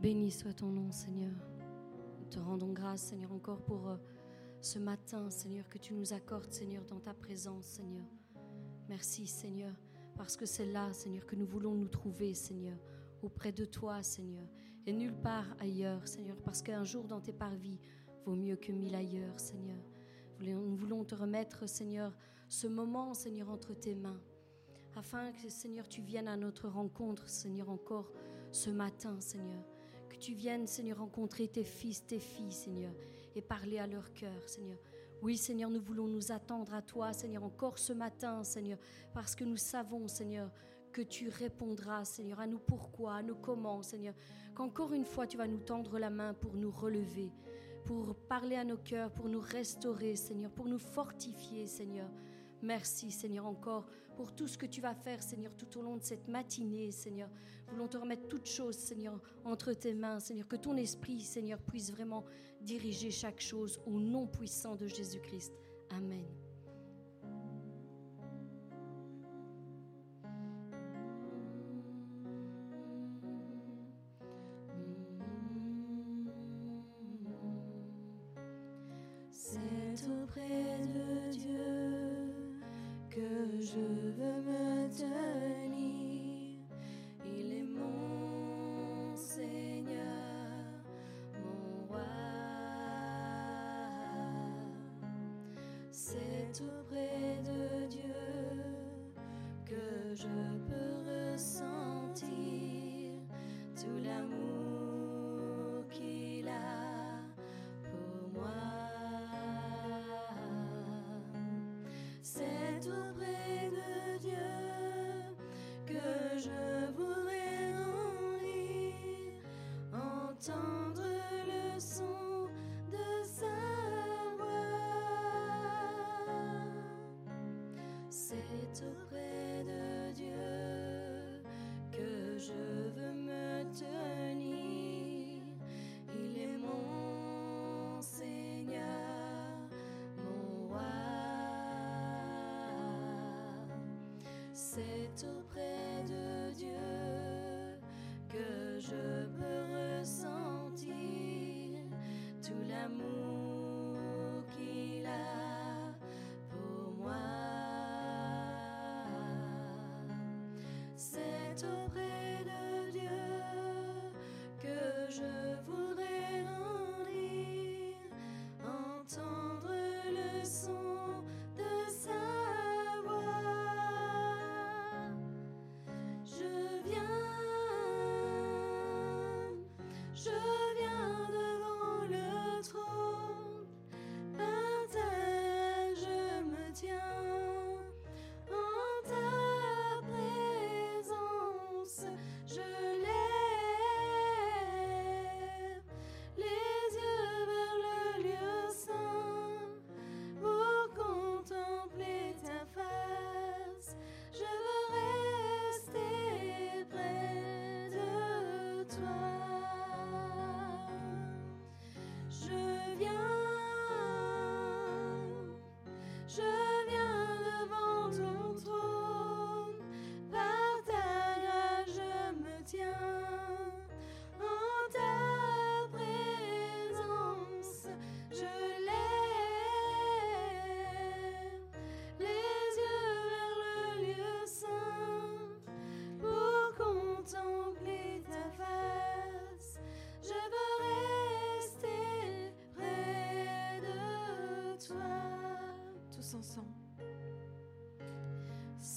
Béni soit ton nom, Seigneur. Nous te rendons grâce, Seigneur, encore pour euh, ce matin, Seigneur, que tu nous accordes, Seigneur, dans ta présence, Seigneur. Merci, Seigneur, parce que c'est là, Seigneur, que nous voulons nous trouver, Seigneur, auprès de toi, Seigneur, et nulle part ailleurs, Seigneur, parce qu'un jour dans tes parvis vaut mieux que mille ailleurs, Seigneur. Nous voulons te remettre, Seigneur, ce moment, Seigneur, entre tes mains, afin que, Seigneur, tu viennes à notre rencontre, Seigneur, encore ce matin, Seigneur. Que tu viennes, Seigneur, rencontrer tes fils, tes filles, Seigneur, et parler à leur cœur, Seigneur. Oui, Seigneur, nous voulons nous attendre à toi, Seigneur, encore ce matin, Seigneur, parce que nous savons, Seigneur, que tu répondras, Seigneur, à nous pourquoi, à nous comment, Seigneur. Qu'encore une fois, tu vas nous tendre la main pour nous relever, pour parler à nos cœurs, pour nous restaurer, Seigneur, pour nous fortifier, Seigneur. Merci, Seigneur, encore pour tout ce que tu vas faire, Seigneur, tout au long de cette matinée, Seigneur. Voulons te remettre toutes choses, Seigneur, entre tes mains, Seigneur. Que ton esprit, Seigneur, puisse vraiment diriger chaque chose au nom puissant de Jésus-Christ. Amen.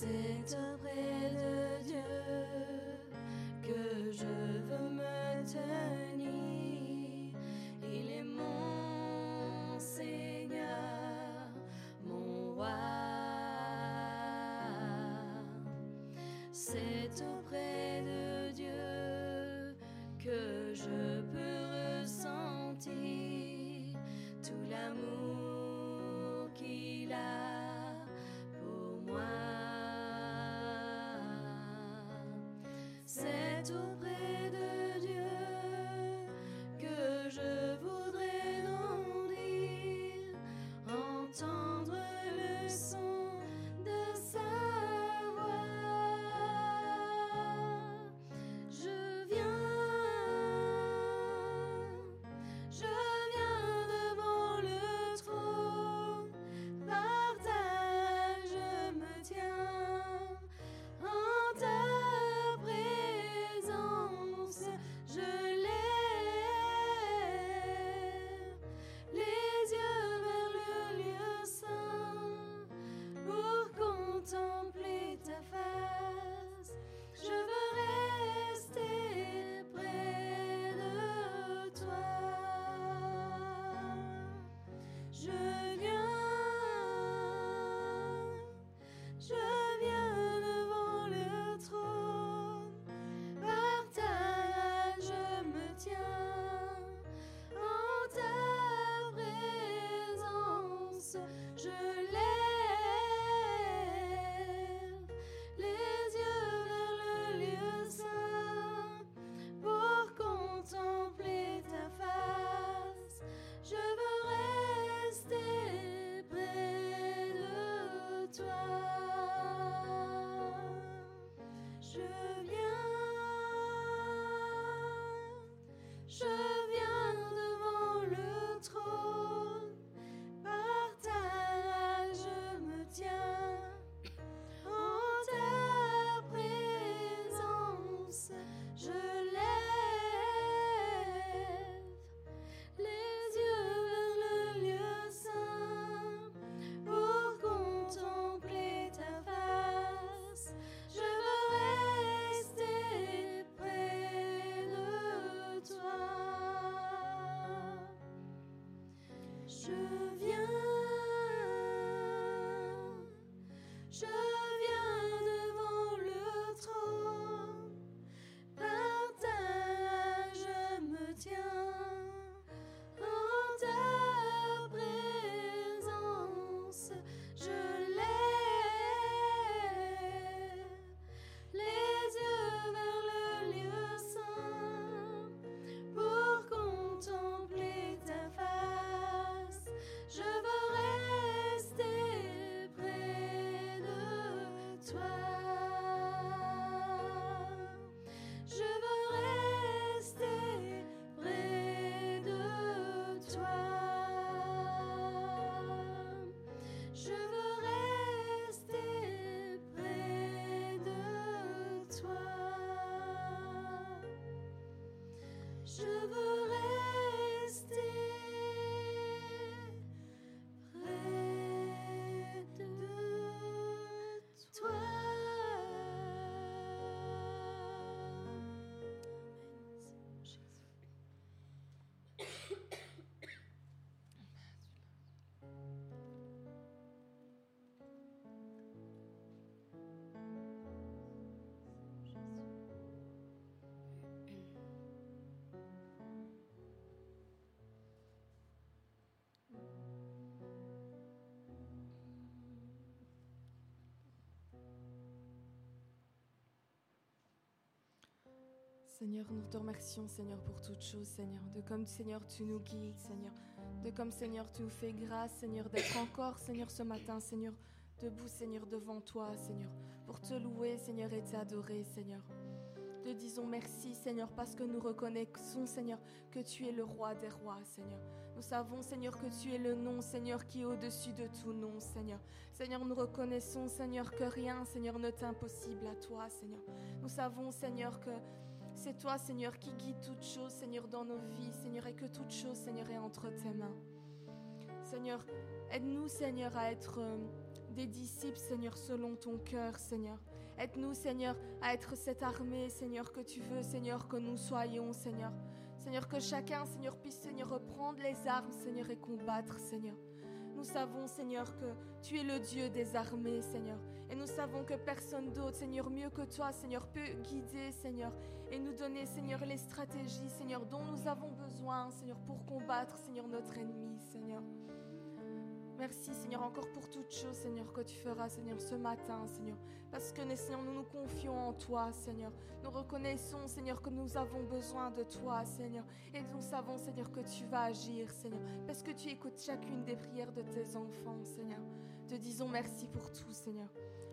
sit do should cheveux. Seigneur, nous te remercions, Seigneur, pour toutes choses, Seigneur, de comme, Seigneur, tu nous guides, Seigneur, de comme, Seigneur, tu nous fais grâce, Seigneur, d'être encore, Seigneur, ce matin, Seigneur, debout, Seigneur, devant toi, Seigneur, pour te louer, Seigneur, et t'adorer, Seigneur. Te disons merci, Seigneur, parce que nous reconnaissons, Seigneur, que tu es le roi des rois, Seigneur. Nous savons, Seigneur, que tu es le nom, Seigneur, qui est au-dessus de tout nom, Seigneur. Seigneur, nous reconnaissons, Seigneur, que rien, Seigneur, ne t'est impossible à toi, Seigneur. Nous savons, Seigneur, que c'est toi, Seigneur, qui guide toutes choses, Seigneur, dans nos vies, Seigneur, et que toute chose, Seigneur, est entre tes mains. Seigneur, aide-nous, Seigneur, à être euh, des disciples, Seigneur, selon ton cœur, Seigneur. Aide-nous, Seigneur, à être cette armée, Seigneur, que tu veux, Seigneur, que nous soyons, Seigneur. Seigneur, que chacun, Seigneur, puisse, Seigneur, reprendre les armes, Seigneur, et combattre, Seigneur. Nous savons, Seigneur, que tu es le Dieu des armées, Seigneur. Et nous savons que personne d'autre, Seigneur, mieux que toi, Seigneur, peut guider, Seigneur, et nous donner, Seigneur, les stratégies, Seigneur, dont nous avons besoin, Seigneur, pour combattre, Seigneur, notre ennemi, Seigneur. Merci, Seigneur, encore pour toutes choses, Seigneur, que tu feras, Seigneur, ce matin, Seigneur. Parce que, Seigneur, nous nous confions en toi, Seigneur. Nous reconnaissons, Seigneur, que nous avons besoin de toi, Seigneur. Et nous savons, Seigneur, que tu vas agir, Seigneur. Parce que tu écoutes chacune des prières de tes enfants, Seigneur. Te disons merci pour tout, Seigneur.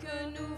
que nous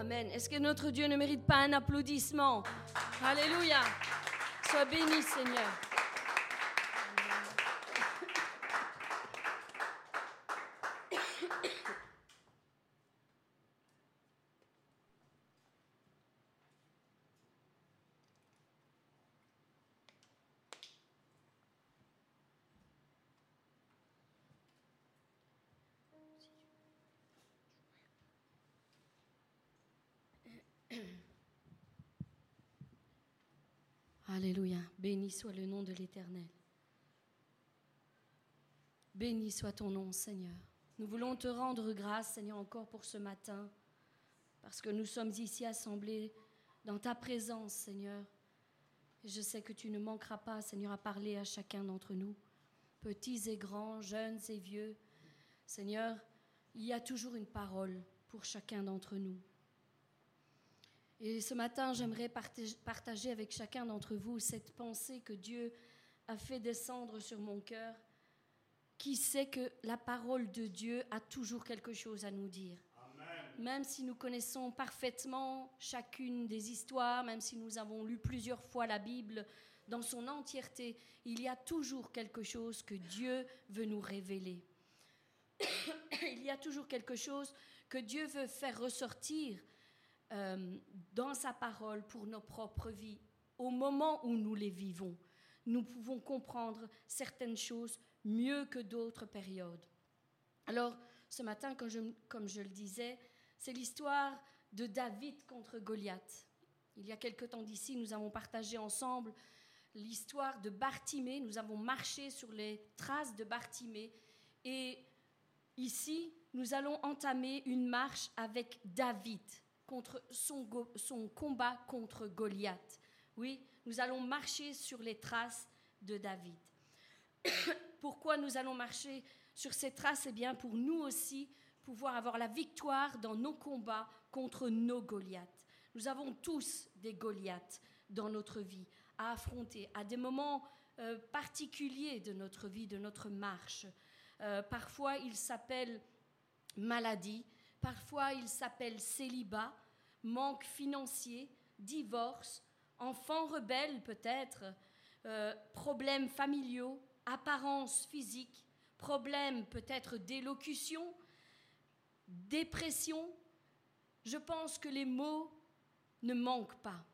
Amen. Est-ce que notre Dieu ne mérite pas un applaudissement? Alléluia. Sois béni, Seigneur. Soit ton nom, Seigneur. Nous voulons te rendre grâce, Seigneur, encore pour ce matin, parce que nous sommes ici assemblés dans ta présence, Seigneur. Je sais que tu ne manqueras pas, Seigneur, à parler à chacun d'entre nous, petits et grands, jeunes et vieux. Seigneur, il y a toujours une parole pour chacun d'entre nous. Et ce matin, j'aimerais partager avec chacun d'entre vous cette pensée que Dieu a fait descendre sur mon cœur qui sait que la parole de Dieu a toujours quelque chose à nous dire? Même si nous connaissons parfaitement chacune des histoires, même si nous avons lu plusieurs fois la Bible dans son entièreté, il y a toujours quelque chose que Dieu veut nous révéler. il y a toujours quelque chose que Dieu veut faire ressortir euh, dans sa parole pour nos propres vies. Au moment où nous les vivons, nous pouvons comprendre certaines choses mieux que d'autres périodes. Alors, ce matin, comme je, le disais, c'est l'histoire de David contre Goliath. Il y a quelque temps d'ici, nous avons partagé ensemble l'histoire de Bartimée. Nous avons marché sur les traces de Bartimée. Et ici, nous allons entamer une marche avec David contre son combat contre Goliath. Oui, nous allons marcher sur les traces de David. Pourquoi nous allons marcher sur ces traces Eh bien, pour nous aussi pouvoir avoir la victoire dans nos combats contre nos Goliaths. Nous avons tous des Goliaths dans notre vie à affronter à des moments euh, particuliers de notre vie, de notre marche. Euh, parfois, il s'appelle maladie, parfois, il s'appelle célibat, manque financier, divorce, enfants rebelles peut-être, euh, problèmes familiaux, apparence physique, problème peut-être d'élocution, dépression, je pense que les mots ne manquent pas.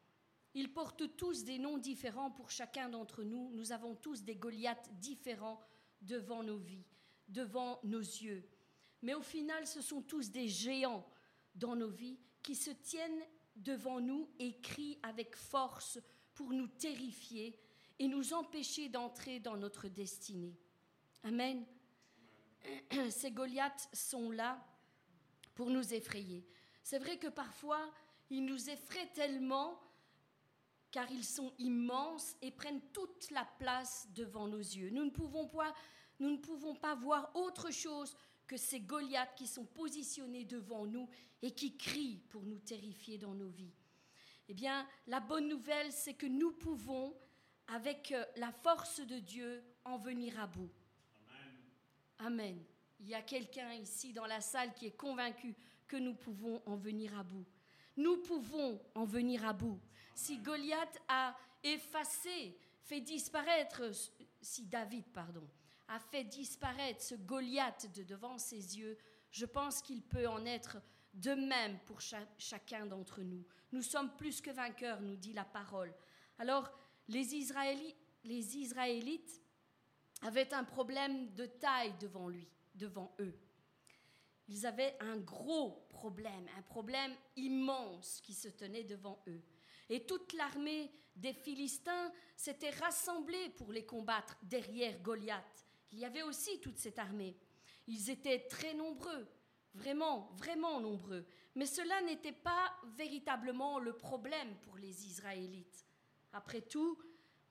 Ils portent tous des noms différents pour chacun d'entre nous. Nous avons tous des Goliaths différents devant nos vies, devant nos yeux. Mais au final, ce sont tous des géants dans nos vies qui se tiennent devant nous et crient avec force pour nous terrifier, et nous empêcher d'entrer dans notre destinée. Amen. Ces Goliaths sont là pour nous effrayer. C'est vrai que parfois, ils nous effraient tellement car ils sont immenses et prennent toute la place devant nos yeux. Nous ne pouvons pas, voir autre chose que ces Goliaths qui sont positionnés devant nous et qui crient pour nous terrifier dans nos vies. Eh bien, la bonne nouvelle, c'est que nous pouvons avec euh, la force de Dieu, en venir à bout. Amen. Il y a quelqu'un ici dans la salle qui est convaincu que nous pouvons en venir à bout. Nous pouvons en venir à bout. Si Goliath a effacé, fait disparaître, si David, pardon, a fait disparaître ce Goliath de devant ses yeux, je pense qu'il peut en être de même pour chacun d'entre nous. Nous sommes plus que vainqueurs, nous dit la parole. Alors, les Israélites, avaient un problème de taille devant lui, devant eux. Ils avaient un gros problème, un problème immense qui se tenait devant eux. Et toute l'armée des Philistins s'était rassemblée pour les combattre derrière Goliath. Il y avait aussi toute cette armée. Ils étaient très nombreux, vraiment, vraiment nombreux. Mais cela n'était pas véritablement le problème pour les Israélites. Après tout,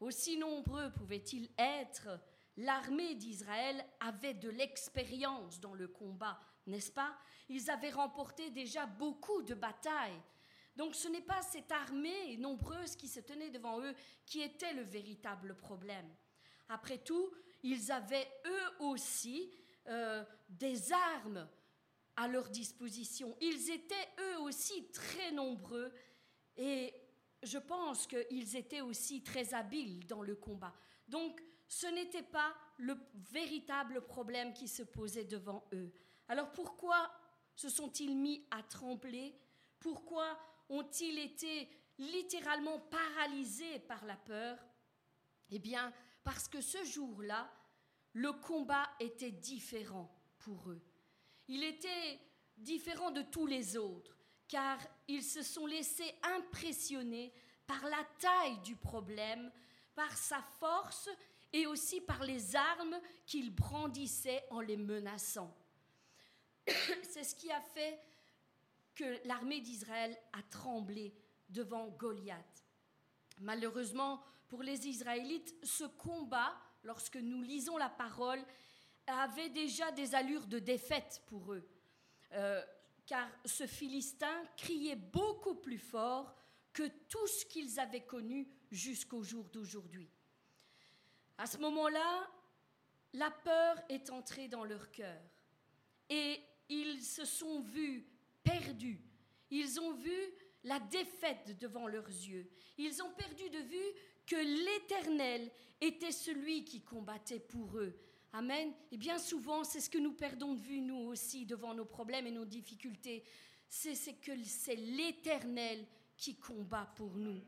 aussi nombreux pouvaient-ils être, l'armée d'Israël avait de l'expérience dans le combat, n'est-ce pas? Ils avaient remporté déjà beaucoup de batailles. Donc ce n'est pas cette armée nombreuse qui se tenait devant eux qui était le véritable problème. Après tout, ils avaient eux aussi euh, des armes à leur disposition. Ils étaient eux aussi très nombreux et je pense qu'ils étaient aussi très habiles dans le combat. Donc, ce n'était pas le véritable problème qui se posait devant eux. Alors pourquoi se sont-ils mis à trembler? Pourquoi ont-ils été littéralement paralysés par la peur? Eh bien, parce que ce jour-là, le combat était différent pour eux. Il était différent de tous les autres car ils se sont laissés impressionner par la taille du problème, par sa force et aussi par les armes qu'il brandissait en les menaçant. C'est ce qui a fait que l'armée d'Israël a tremblé devant Goliath. Malheureusement pour les Israélites, ce combat, lorsque nous lisons la parole, avait déjà des allures de défaite pour eux, euh, car ce Philistin criait beaucoup plus fort que tout ce qu'ils avaient connu jusqu'au jour d'aujourd'hui. À ce moment-là, la peur est entrée dans leur cœur et ils se sont vus perdus. Ils ont vu la défaite devant leurs yeux. Ils ont perdu de vue que l'Éternel était celui qui combattait pour eux. Amen. Et bien souvent, c'est ce que nous perdons de vue, nous aussi, devant nos problèmes et nos difficultés. C'est que c'est l'Éternel qui combat pour nous.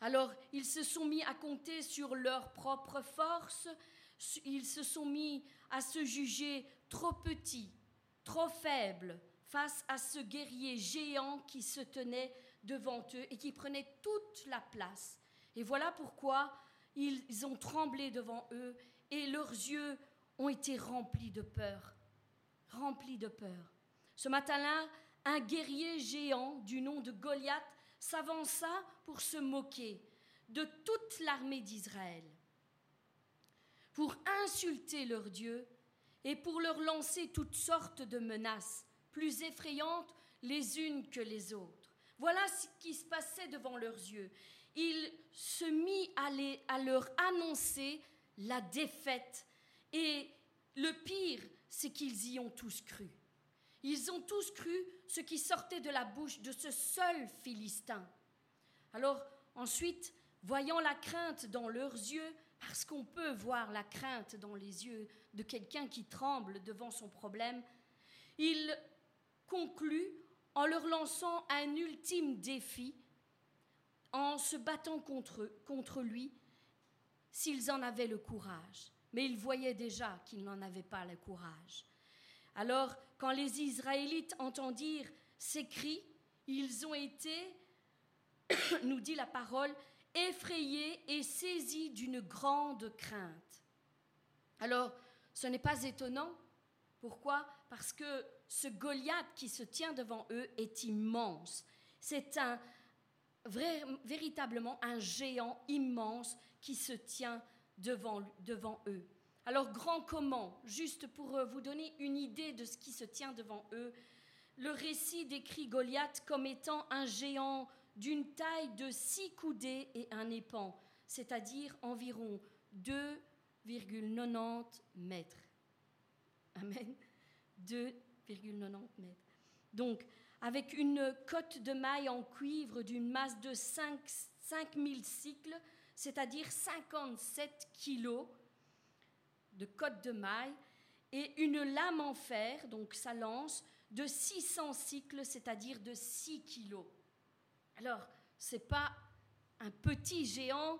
Alors, ils se sont mis à compter sur leur propre force, ils se sont mis à se juger trop petits, trop faibles face à ce guerrier géant qui se tenait devant eux et qui prenait toute la place. Et voilà pourquoi ils ont tremblé devant eux et leurs yeux ont été remplis de peur, remplis de peur. Ce matin-là, un guerrier géant du nom de Goliath s'avança pour se moquer de toute l'armée d'Israël, pour insulter leur Dieu et pour leur lancer toutes sortes de menaces, plus effrayantes les unes que les autres. Voilà ce qui se passait devant leurs yeux. Il se mit à, à leur annoncer la défaite. Et le pire, c'est qu'ils y ont tous cru. Ils ont tous cru ce qui sortait de la bouche de ce seul Philistin. Alors ensuite, voyant la crainte dans leurs yeux, parce qu'on peut voir la crainte dans les yeux de quelqu'un qui tremble devant son problème, il conclut en leur lançant un ultime défi, en se battant contre, contre lui, s'ils en avaient le courage. Mais ils voyaient déjà qu'ils n'en avaient pas le courage. Alors, quand les Israélites entendirent ces cris, ils ont été, nous dit la parole, effrayés et saisis d'une grande crainte. Alors, ce n'est pas étonnant. Pourquoi? Parce que ce Goliath qui se tient devant eux est immense. C'est un véritablement un géant immense qui se tient devant, devant eux. Alors, grand comment, juste pour euh, vous donner une idée de ce qui se tient devant eux, le récit décrit Goliath comme étant un géant d'une taille de six coudées et un épan, c'est-à-dire environ 2,90 mètres. Amen. 2,90 mètres. Donc, avec une cote de maille en cuivre d'une masse de 5, 5000 cycles, c'est-à-dire 57 kilos, de côte de maille et une lame en fer, donc sa lance, de 600 cycles, c'est-à-dire de 6 kilos. Alors, ce n'est pas un petit géant.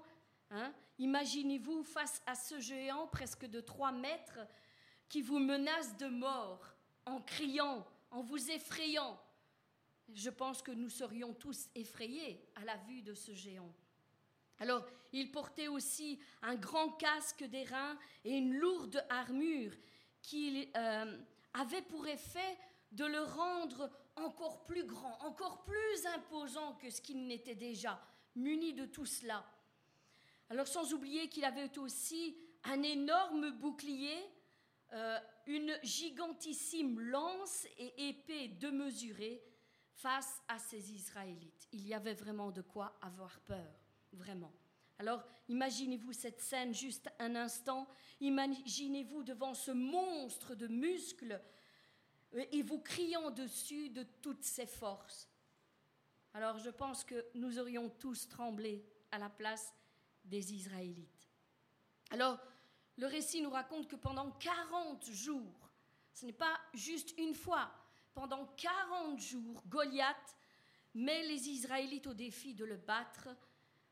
Hein. Imaginez-vous face à ce géant presque de 3 mètres qui vous menace de mort en criant, en vous effrayant. Je pense que nous serions tous effrayés à la vue de ce géant. Alors, il portait aussi un grand casque d'airain et une lourde armure qui euh, avait pour effet de le rendre encore plus grand, encore plus imposant que ce qu'il n'était déjà, muni de tout cela. Alors, sans oublier qu'il avait aussi un énorme bouclier, euh, une gigantissime lance et épée démesurée face à ces Israélites. Il y avait vraiment de quoi avoir peur vraiment. Alors imaginez-vous cette scène juste un instant, imaginez-vous devant ce monstre de muscles et vous criant dessus de toutes ses forces. Alors je pense que nous aurions tous tremblé à la place des Israélites. Alors le récit nous raconte que pendant 40 jours, ce n'est pas juste une fois, pendant 40 jours, Goliath met les Israélites au défi de le battre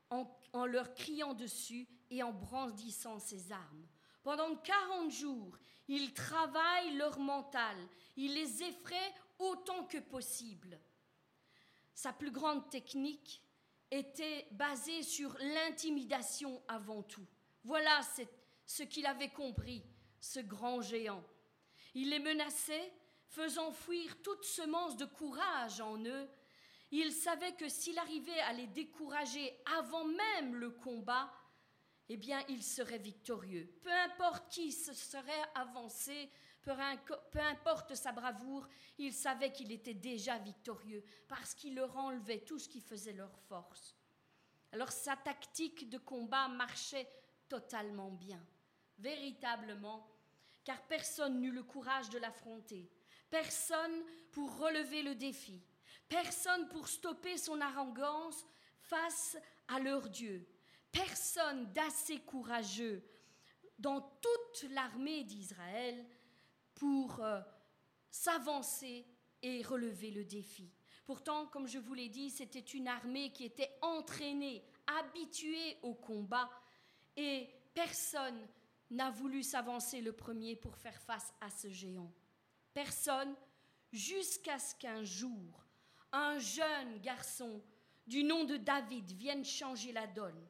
en, leur criant dessus et en brandissant ses armes. Pendant 40 jours, ils travaillent leur mental, ils les effraient autant que possible. Sa plus grande technique était basé sur l'intimidation avant tout. Voilà ce qu'il avait compris, ce grand géant. Il les menaçait, faisant fuir toute semence de courage en eux. Il savait que s'il arrivait à les décourager avant même le combat, eh bien, il serait victorieux. Peu importe qui se serait avancé, peu importe sa bravoure, il savait qu'il était déjà victorieux parce qu'il leur enlevait tout ce qui faisait leur force. Alors sa tactique de combat marchait totalement bien, véritablement, car personne n'eut le courage de l'affronter, personne pour relever le défi, personne pour stopper son arrogance face à leur Dieu, personne d'assez courageux dans toute l'armée d'Israël pour euh, s'avancer et relever le défi. Pourtant, comme je vous l'ai dit, c'était une armée qui était entraînée, habituée au combat, et personne n'a voulu s'avancer le premier pour faire face à ce géant. Personne, jusqu'à ce qu'un jour, un jeune garçon du nom de David vienne changer la donne.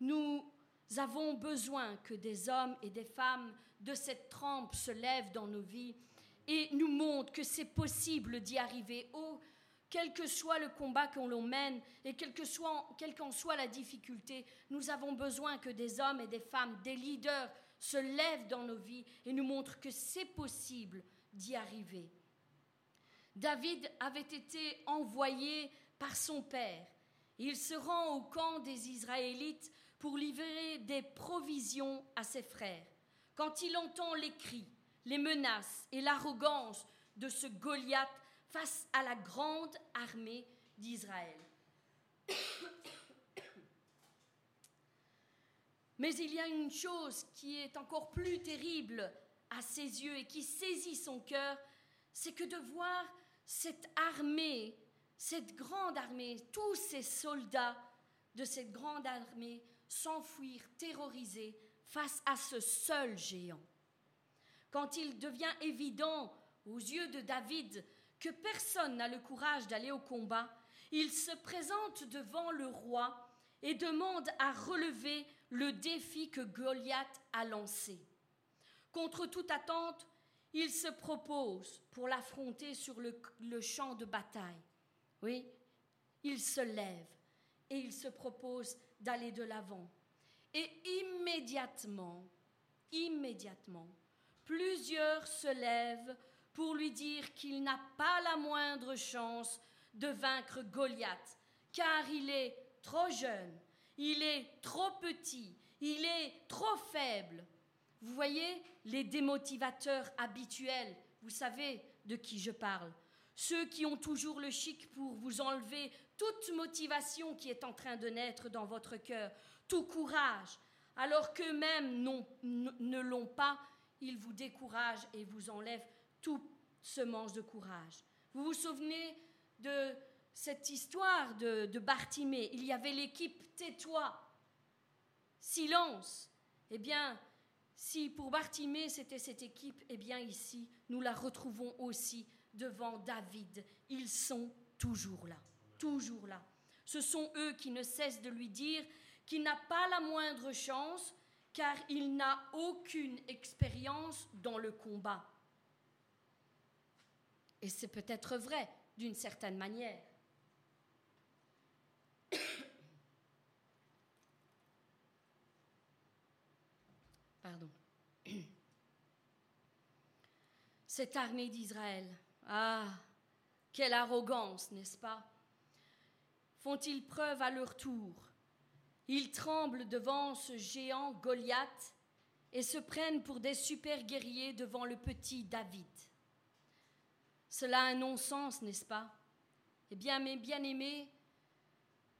Nous avons besoin que des hommes et des femmes de cette trempe se lève dans nos vies et nous montre que c'est possible d'y arriver. Oh, quel que soit le combat qu'on l'on mène et quelle qu'en soit, soit la difficulté, nous avons besoin que des hommes et des femmes, des leaders se lèvent dans nos vies et nous montrent que c'est possible d'y arriver. David avait été envoyé par son père. Il se rend au camp des Israélites pour livrer des provisions à ses frères quand il entend les cris, les menaces et l'arrogance de ce Goliath face à la grande armée d'Israël. Mais il y a une chose qui est encore plus terrible à ses yeux et qui saisit son cœur, c'est que de voir cette armée, cette grande armée, tous ces soldats de cette grande armée s'enfuir terrorisés face à ce seul géant. Quand il devient évident aux yeux de David que personne n'a le courage d'aller au combat, il se présente devant le roi et demande à relever le défi que Goliath a lancé. Contre toute attente, il se propose pour l'affronter sur le, champ de bataille. Oui, il se lève et il se propose d'aller de l'avant. Et immédiatement, immédiatement, plusieurs se lèvent pour lui dire qu'il n'a pas la moindre chance de vaincre Goliath, car il est trop jeune, il est trop petit, il est trop faible. Vous voyez les démotivateurs habituels, vous savez de qui je parle. Ceux qui ont toujours le chic pour vous enlever toute motivation qui est en train de naître dans votre cœur, tout courage, alors qu'eux-mêmes ne l'ont pas, ils vous découragent et vous enlèvent tout semence de courage. Vous vous souvenez de cette histoire de, de Bartimée? Il y avait l'équipe Tais-toi, silence. Eh bien, si pour Bartimée c'était cette équipe, eh bien ici, nous la retrouvons aussi devant David. Ils sont toujours là, toujours là. Ce sont eux qui ne cessent de lui dire qui n'a pas la moindre chance car il n'a aucune expérience dans le combat. Et c'est peut-être vrai d'une certaine manière. Pardon. Cette armée d'Israël, ah, quelle arrogance, n'est-ce pas? Font-ils preuve à leur tour? Ils tremblent devant ce géant Goliath et se prennent pour des super guerriers devant le petit David. Cela a un non-sens, n'est-ce pas? Eh bien, mes bien-aimés,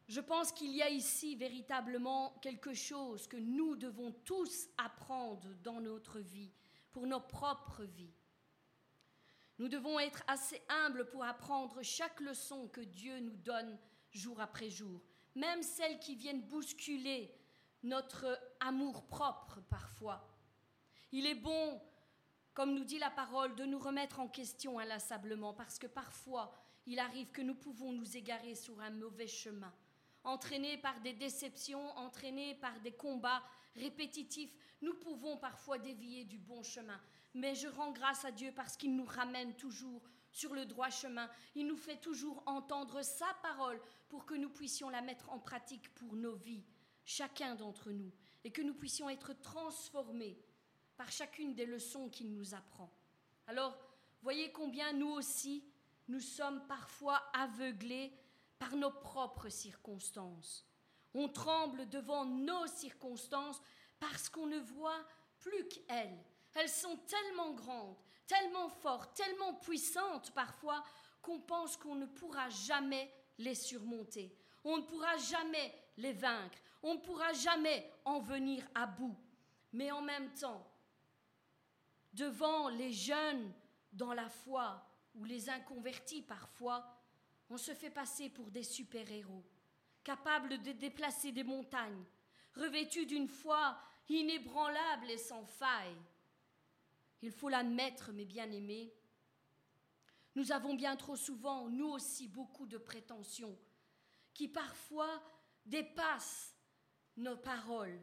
je pense qu'il y a ici véritablement quelque chose que nous devons tous apprendre dans notre vie, pour nos propres vies. Nous devons être assez humbles pour apprendre chaque leçon que Dieu nous donne jour après jour même celles qui viennent bousculer notre amour propre parfois. Il est bon, comme nous dit la parole, de nous remettre en question inlassablement, parce que parfois il arrive que nous pouvons nous égarer sur un mauvais chemin, entraînés par des déceptions, entraînés par des combats répétitifs, nous pouvons parfois dévier du bon chemin. Mais je rends grâce à Dieu parce qu'il nous ramène toujours sur le droit chemin. Il nous fait toujours entendre sa parole pour que nous puissions la mettre en pratique pour nos vies, chacun d'entre nous, et que nous puissions être transformés par chacune des leçons qu'il nous apprend. Alors, voyez combien nous aussi, nous sommes parfois aveuglés par nos propres circonstances. On tremble devant nos circonstances parce qu'on ne voit plus qu'elles. Elles sont tellement grandes, tellement fortes, tellement puissantes parfois qu'on pense qu'on ne pourra jamais les surmonter. On ne pourra jamais les vaincre. On ne pourra jamais en venir à bout. Mais en même temps, devant les jeunes dans la foi ou les inconvertis parfois, on se fait passer pour des super-héros, capables de déplacer des montagnes, revêtus d'une foi inébranlable et sans faille. Il faut l'admettre, mes bien-aimés, nous avons bien trop souvent, nous aussi, beaucoup de prétentions qui parfois dépassent nos paroles.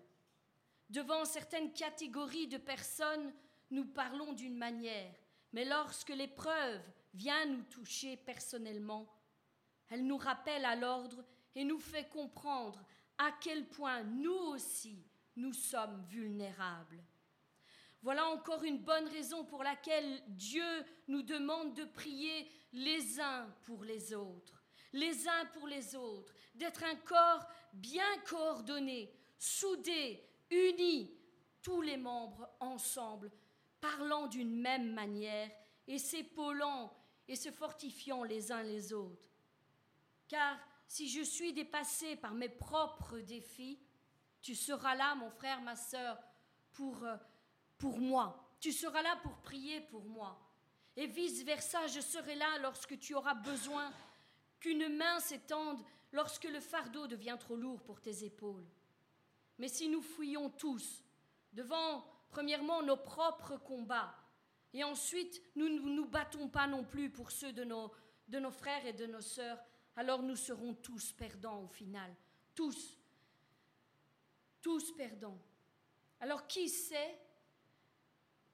Devant certaines catégories de personnes, nous parlons d'une manière, mais lorsque l'épreuve vient nous toucher personnellement, elle nous rappelle à l'ordre et nous fait comprendre à quel point nous aussi nous sommes vulnérables. Voilà encore une bonne raison pour laquelle Dieu nous demande de prier les uns pour les autres, les uns pour les autres, d'être un corps bien coordonné, soudé, uni, tous les membres ensemble, parlant d'une même manière et s'épaulant et se fortifiant les uns les autres. Car si je suis dépassé par mes propres défis, tu seras là, mon frère, ma sœur, pour euh, pour moi. Tu seras là pour prier pour moi. Et vice-versa, je serai là lorsque tu auras besoin qu'une main s'étende lorsque le fardeau devient trop lourd pour tes épaules. Mais si nous fouillons tous devant, premièrement, nos propres combats, et ensuite nous ne nous, battons pas non plus pour ceux de nos, de nos frères et de nos sœurs, alors nous serons tous perdants au final. Tous. Tous perdants. Alors qui sait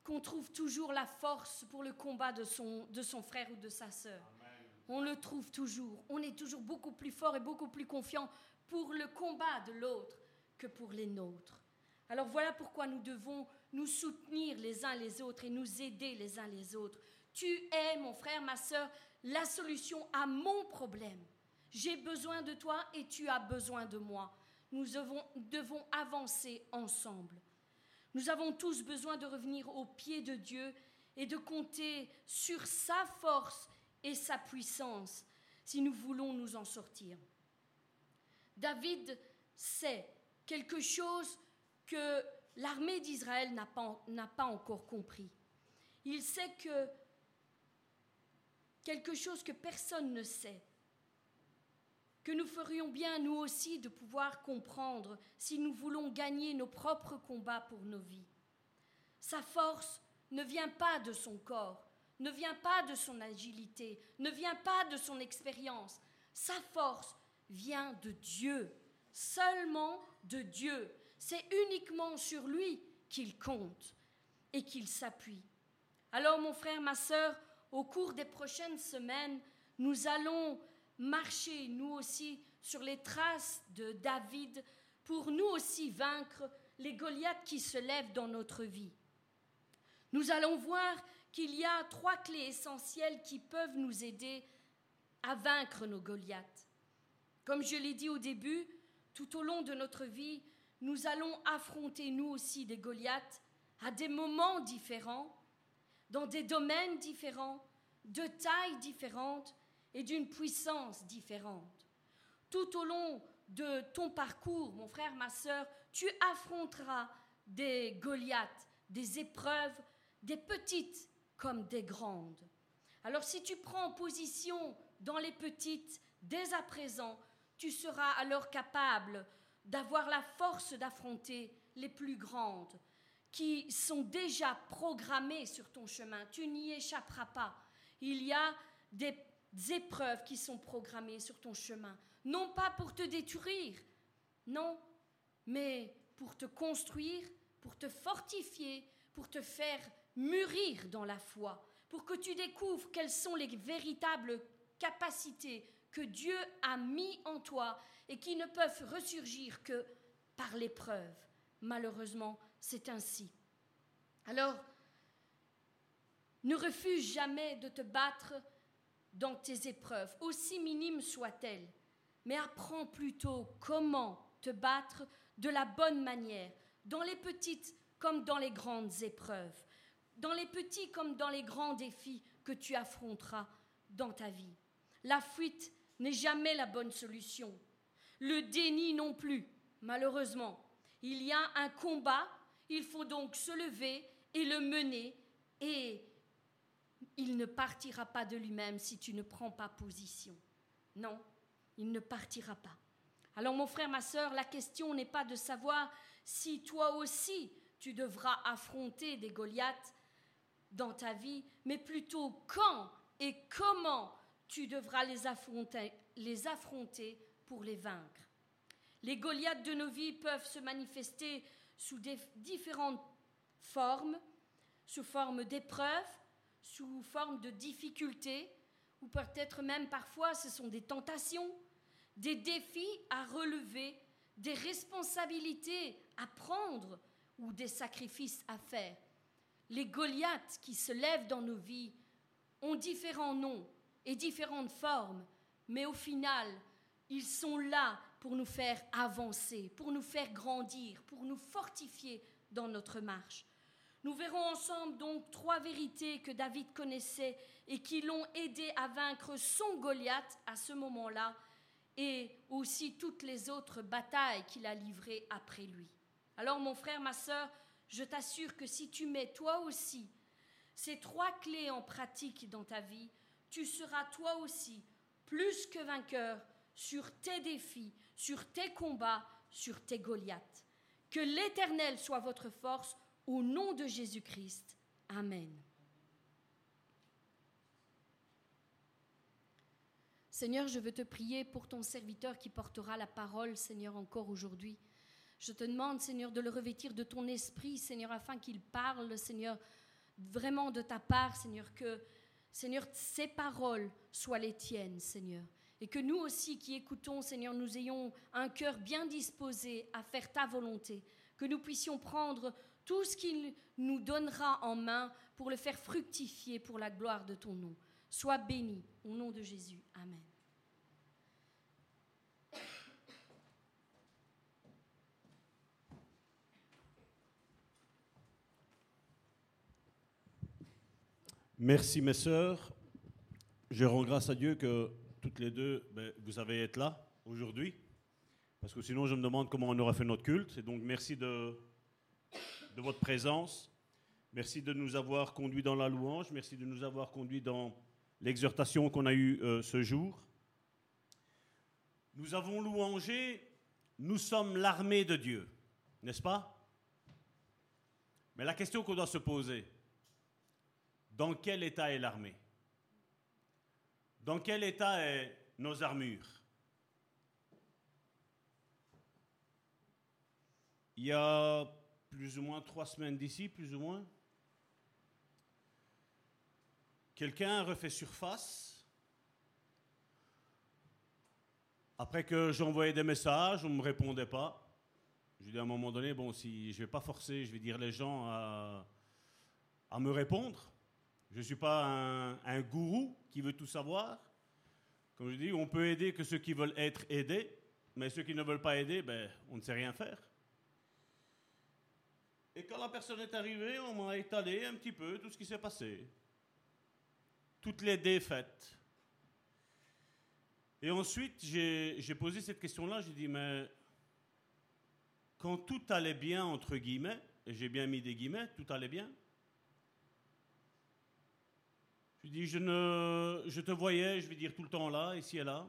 qu'on trouve toujours la force pour le combat de son, de son frère ou de sa sœur? On le trouve toujours. On est toujours beaucoup plus fort et beaucoup plus confiant pour le combat de l'autre que pour les nôtres. Alors voilà pourquoi nous devons nous soutenir les uns les autres et nous aider les uns les autres. Tu es, mon frère, ma sœur, la solution à mon problème. J'ai besoin de toi et tu as besoin de moi. Nous devons, avancer ensemble. Nous avons tous besoin de revenir au pied de Dieu et de compter sur sa force et sa puissance si nous voulons nous en sortir. David sait quelque chose que l'armée d'Israël n'a pas, pas, encore compris. Il sait que quelque chose que personne ne sait, que nous ferions bien, nous aussi, de pouvoir comprendre si nous voulons gagner nos propres combats pour nos vies. Sa force ne vient pas de son corps, ne vient pas de son agilité, ne vient pas de son expérience. Sa force vient de Dieu, seulement de Dieu. C'est uniquement sur lui qu'il compte et qu'il s'appuie. Alors mon frère, ma sœur, au cours des prochaines semaines, nous allons marcher, nous aussi, sur les traces de David pour nous aussi vaincre les Goliaths qui se lèvent dans notre vie. Nous allons voir qu'il y a trois clés essentielles qui peuvent nous aider à vaincre nos Goliaths. Comme je l'ai dit au début, tout au long de notre vie, nous allons affronter nous aussi des Goliaths à des moments différents, dans des domaines différents, de tailles différentes, et d'une puissance différente. Tout au long de ton parcours, mon frère, ma sœur, tu affronteras des Goliaths, des épreuves, des petites comme des grandes. Alors si tu prends position dans les petites dès à présent, tu seras alors capable d'avoir la force d'affronter les plus grandes qui sont déjà programmées sur ton chemin. Tu n'y échapperas pas. Il y a des épreuves qui sont programmées sur ton chemin, non pas pour te détruire, non, mais pour te construire, pour te fortifier, pour te faire mûrir dans la foi, pour que tu découvres quelles sont les véritables capacités que Dieu a mis en toi et qui ne peuvent ressurgir que par l'épreuve. Malheureusement, c'est ainsi. Alors, ne refuse jamais de te battre dans tes épreuves, aussi minimes soient-elles, mais apprends plutôt comment te battre de la bonne manière, dans les petites comme dans les grandes épreuves, dans les petits comme dans les grands défis que tu affronteras dans ta vie. La fuite n'est jamais la bonne solution. Le déni non plus, malheureusement. Il y a un combat, il faut donc se lever et le mener, et il ne partira pas de lui-même si tu ne prends pas position. Non, il ne partira pas. Alors mon frère, ma sœur, la question n'est pas de savoir si toi aussi tu devras affronter des Goliaths dans ta vie, mais plutôt quand et comment tu devras les affronter, les affronter pour les vaincre. Les Goliaths de nos vies peuvent se manifester sous différentes formes, sous forme d'épreuves, sous forme de difficultés, ou peut-être même parfois ce sont des tentations, des défis à relever, des responsabilités à prendre ou des sacrifices à faire. Les Goliaths qui se lèvent dans nos vies ont différents noms et différentes formes, mais au final, ils sont là pour nous faire avancer, pour nous faire grandir, pour nous fortifier dans notre marche. Nous verrons ensemble donc trois vérités que David connaissait et qui l'ont aidé à vaincre son Goliath à ce moment-là et aussi toutes les autres batailles qu'il a livrées après lui. Alors mon frère, ma sœur, je t'assure que si tu mets toi aussi ces trois clés en pratique dans ta vie, tu seras toi aussi plus que vainqueur sur tes défis, sur tes combats, sur tes Goliaths. Que l'Éternel soit votre force au nom de Jésus-Christ. Amen. Seigneur, je veux te prier pour ton serviteur qui portera la parole, Seigneur, encore aujourd'hui. Je te demande, Seigneur, de le revêtir de ton esprit, Seigneur, afin qu'il parle, Seigneur, vraiment de ta part, Seigneur, que Seigneur, ces paroles soient les tiennes, Seigneur. Et que nous aussi qui écoutons, Seigneur, nous ayons un cœur bien disposé à faire ta volonté. Que nous puissions prendre tout ce qu'il nous donnera en main pour le faire fructifier pour la gloire de ton nom. Sois béni au nom de Jésus. Amen. Merci mes sœurs. Je rends grâce à Dieu que toutes les deux, ben, vous avez été là aujourd'hui. Parce que sinon, je me demande comment on aura fait notre culte. Et donc, merci de, de votre présence. Merci de nous avoir conduits dans la louange. Merci de nous avoir conduits dans l'exhortation qu'on a eue euh, ce jour. Nous avons louangé, nous sommes l'armée de Dieu, n'est-ce pas? Mais la question qu'on doit se poser, dans quel état est l'armée? Dans quel état est nos armures? Il y a plus ou moins trois semaines d'ici, plus ou moins, quelqu'un refait surface. Après que j'envoyais des messages, on ne me répondait pas. Je dis à un moment donné, bon, si je ne vais pas forcer, je vais dire les gens à, à me répondre. Je ne suis pas un, gourou qui veut tout savoir. Comme je dis, on peut aider que ceux qui veulent être aidés, mais ceux qui ne veulent pas aider, ben, on ne sait rien faire. Et quand la personne est arrivée, on m'a étalé un petit peu tout ce qui s'est passé. Toutes les défaites. Et ensuite, j'ai posé cette question-là, j'ai dit, mais quand tout allait bien, entre guillemets, et j'ai bien mis des guillemets, tout allait bien, je dis, je, ne, je te voyais, je vais dire tout le temps là, ici et là.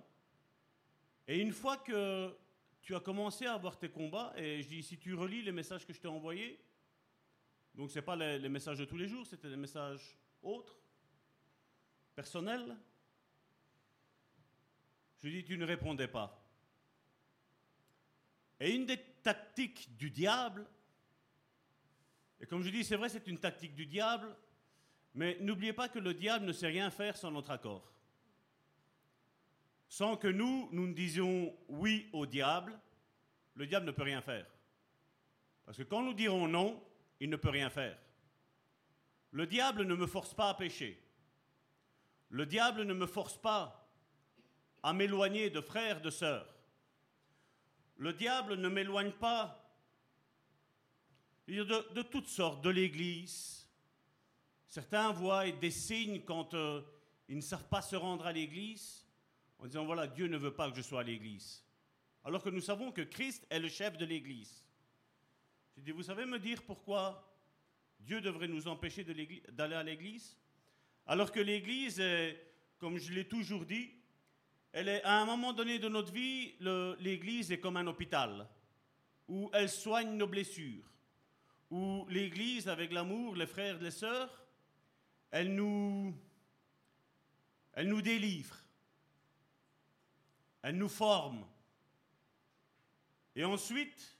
Et une fois que tu as commencé à avoir tes combats, et je dis, si tu relis les messages que je t'ai envoyés, donc ce n'est pas les, messages de tous les jours, c'était des messages autres, personnels, Je lui dis, tu ne répondais pas. Et une des tactiques du diable, et comme je dis, c'est vrai, c'est une tactique du diable, mais n'oubliez pas que le diable ne sait rien faire sans notre accord. Sans que nous, nous ne disions oui au diable, le diable ne peut rien faire. Parce que quand nous dirons non, il ne peut rien faire. Le diable ne me force pas à pécher. Le diable ne me force pas à m'éloigner de frères, de sœurs. Le diable ne m'éloigne pas de, toutes sortes, de l'Église. Certains voient des signes quand euh, ils ne savent pas se rendre à l'Église, en disant, voilà, Dieu ne veut pas que je sois à l'Église. Alors que nous savons que Christ est le chef de l'Église. Vous savez me dire pourquoi Dieu devrait nous empêcher d'aller à l'Église? Alors que l'Église est, comme je l'ai toujours dit, elle est, à un moment donné de notre vie, l'Église est comme un hôpital, où elle soigne nos blessures, où l'Église, avec l'amour, les frères les sœurs, elle nous, elle nous délivre, elle nous forme. Et ensuite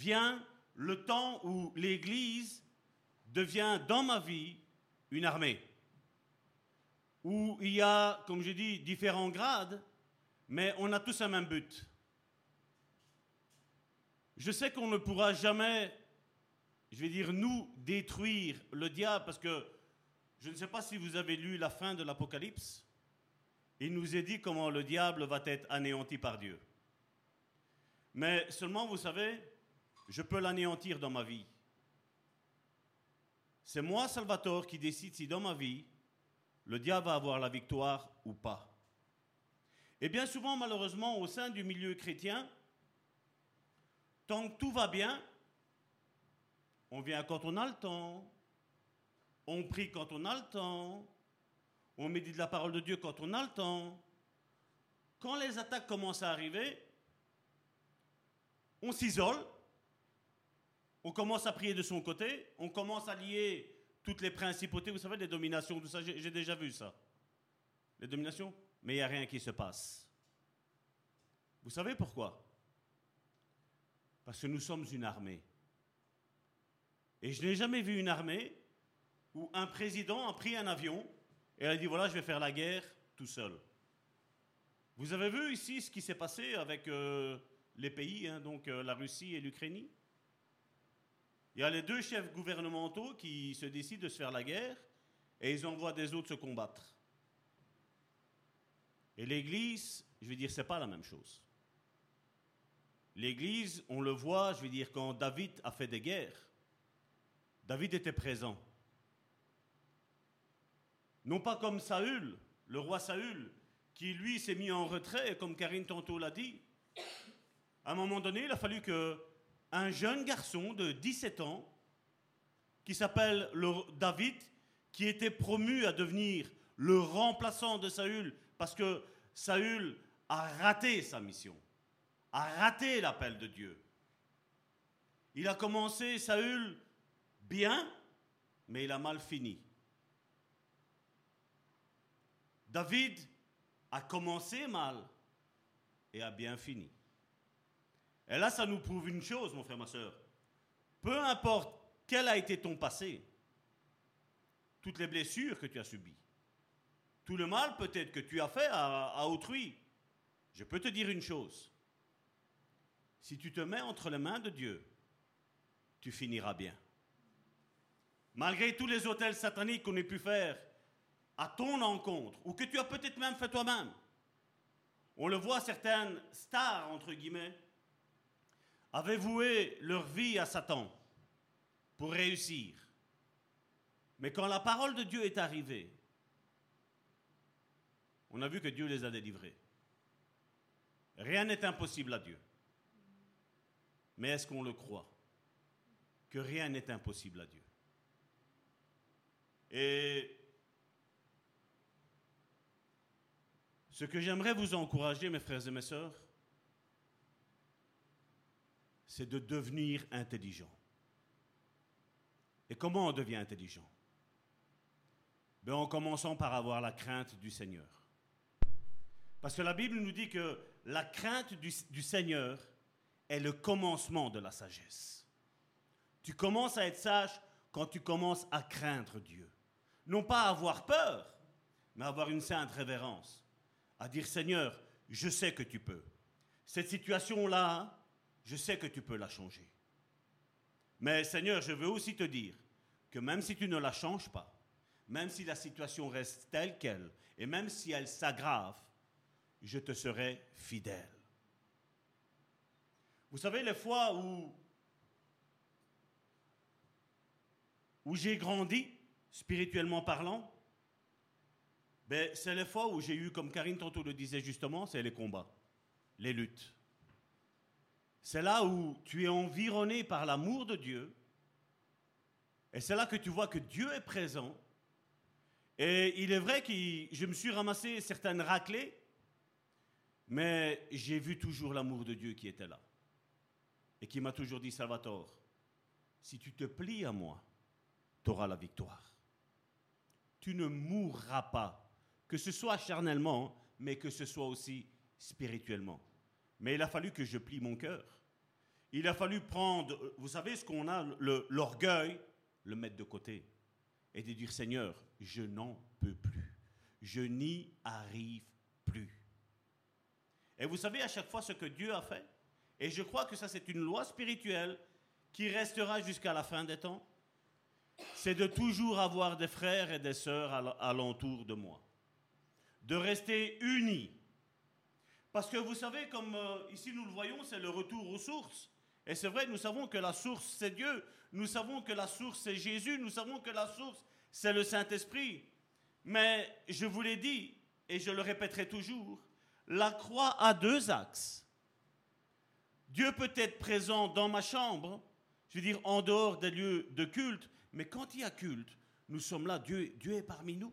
vient le temps où l'Église devient dans ma vie une armée où il y a, comme je dis, différents grades, mais on a tous un même but. Je sais qu'on ne pourra jamais, je vais dire, nous détruire le diable, parce que je ne sais pas si vous avez lu la fin de l'Apocalypse. Il nous est dit comment le diable va être anéanti par Dieu. Mais seulement, vous savez, je peux l'anéantir dans ma vie. C'est moi, Salvatore, qui décide si dans ma vie, le diable va avoir la victoire ou pas. Et bien souvent, malheureusement, au sein du milieu chrétien, tant que tout va bien, on vient quand on a le temps, on prie quand on a le temps, on médite la parole de Dieu quand on a le temps. Quand les attaques commencent à arriver, on s'isole, on commence à prier de son côté, on commence à lier toutes les principautés, vous savez, les dominations, tout ça, j'ai déjà vu ça. Les dominations, mais il n'y a rien qui se passe. Vous savez pourquoi? Parce que nous sommes une armée. Et je n'ai jamais vu une armée où un président a pris un avion et a dit voilà, je vais faire la guerre tout seul. Vous avez vu ici ce qui s'est passé avec euh, les pays, hein, donc euh, la Russie et l'Ukraine? Il y a les deux chefs gouvernementaux qui se décident de se faire la guerre et ils envoient des autres se combattre. Et l'Église, je veux dire, c'est pas la même chose. L'Église, on le voit, je veux dire, quand David a fait des guerres, David était présent. Non pas comme Saül, le roi Saül, qui lui s'est mis en retrait, comme Karine tantôt l'a dit. À un moment donné, il a fallu que un jeune garçon de 17 ans qui s'appelle David, qui était promu à devenir le remplaçant de Saül parce que Saül a raté sa mission, a raté l'appel de Dieu. Il a commencé, Saül, bien, mais il a mal fini. David a commencé mal et a bien fini. Et là, ça nous prouve une chose, mon frère, ma soeur. Peu importe quel a été ton passé, toutes les blessures que tu as subies, tout le mal peut-être que tu as fait à, autrui, je peux te dire une chose. Si tu te mets entre les mains de Dieu, tu finiras bien. Malgré tous les hôtels sataniques qu'on ait pu faire à ton encontre, ou que tu as peut-être même fait toi-même, on le voit, certaines stars, entre guillemets, avaient voué leur vie à Satan pour réussir? Mais quand la parole de Dieu est arrivée, on a vu que Dieu les a délivrés. Rien n'est impossible à Dieu. Mais est-ce qu'on le croit Que rien n'est impossible à Dieu? Et ce que j'aimerais vous encourager, mes frères et mes sœurs, c'est de devenir intelligent. Et comment on devient intelligent? Ben, En commençant par avoir la crainte du Seigneur. Parce que la Bible nous dit que la crainte du, du Seigneur est le commencement de la sagesse. Tu commences à être sage quand tu commences à craindre Dieu. Non pas avoir peur, mais avoir une sainte révérence. À dire Seigneur, je sais que tu peux. Cette situation-là, je sais que tu peux la changer. Mais Seigneur, je veux aussi te dire que même si tu ne la changes pas, même si la situation reste telle qu'elle, et même si elle s'aggrave, je te serai fidèle. Vous savez, les fois où, où j'ai grandi, spirituellement parlant, ben, c'est les fois où j'ai eu, comme Karine tantôt le disait justement, c'est les combats, les luttes. C'est là où tu es environné par l'amour de Dieu. Et c'est là que tu vois que Dieu est présent. Et il est vrai que je me suis ramassé certaines raclées, mais j'ai vu toujours l'amour de Dieu qui était là. Et qui m'a toujours dit, Salvatore, si tu te plies à moi, tu auras la victoire. Tu ne mourras pas, que ce soit charnellement, mais que ce soit aussi spirituellement. Mais il a fallu que je plie mon cœur. Il a fallu prendre, vous savez ce qu'on a, l'orgueil, le, mettre de côté et de dire Seigneur, je n'en peux plus. Je n'y arrive plus. Et vous savez à chaque fois ce que Dieu a fait? Et je crois que ça c'est une loi spirituelle qui restera jusqu'à la fin des temps. C'est de toujours avoir des frères et des sœurs alentour de moi. De rester unis parce que vous savez, comme euh, ici nous le voyons, c'est le retour aux sources. Et c'est vrai, nous savons que la source, c'est Dieu. Nous savons que la source, c'est Jésus. Nous savons que la source, c'est le Saint-Esprit. Mais je vous l'ai dit, et je le répéterai toujours, la croix a deux axes. Dieu peut être présent dans ma chambre, je veux dire en dehors des lieux de culte, mais quand il y a culte, nous sommes là, Dieu, Dieu est parmi nous.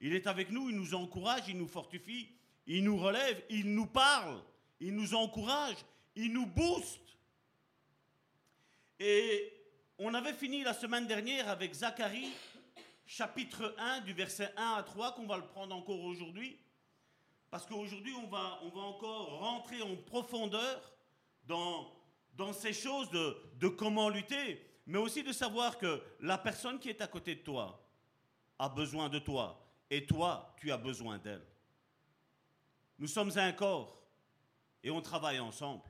Il est avec nous, il nous encourage, il nous fortifie, il nous relève, il nous parle, il nous encourage, il nous booste. Et on avait fini la semaine dernière avec Zacharie, chapitre 1, du verset 1 à 3, qu'on va le prendre encore aujourd'hui. Parce qu'aujourd'hui, on va, on va encore rentrer en profondeur dans, dans ces choses de, de comment lutter, mais aussi de savoir que la personne qui est à côté de toi a besoin de toi, et toi, tu as besoin d'elle. Nous sommes un corps et on travaille ensemble.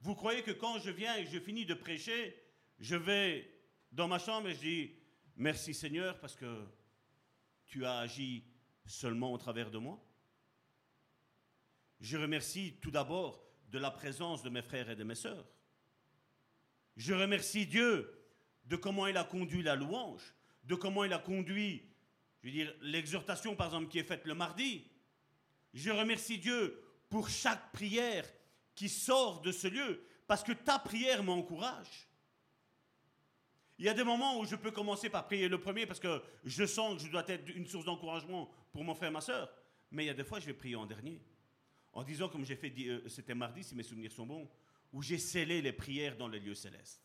Vous croyez que quand je viens et je finis de prêcher, je vais dans ma chambre et je dis merci Seigneur parce que tu as agi seulement au travers de moi? Je remercie tout d'abord de la présence de mes frères et de mes sœurs. Je remercie Dieu de comment il a conduit la louange, de comment il a conduit, je veux dire, l'exhortation par exemple qui est faite le mardi. Je remercie Dieu pour chaque prière qui sort de ce lieu, parce que ta prière m'encourage. Il y a des moments où je peux commencer par prier le premier parce que je sens que je dois être une source d'encouragement pour mon frère et ma soeur. Mais il y a des fois, je vais prier en dernier. En disant, comme j'ai fait, euh, c'était mardi, si mes souvenirs sont bons, où j'ai scellé les prières dans les lieux célestes.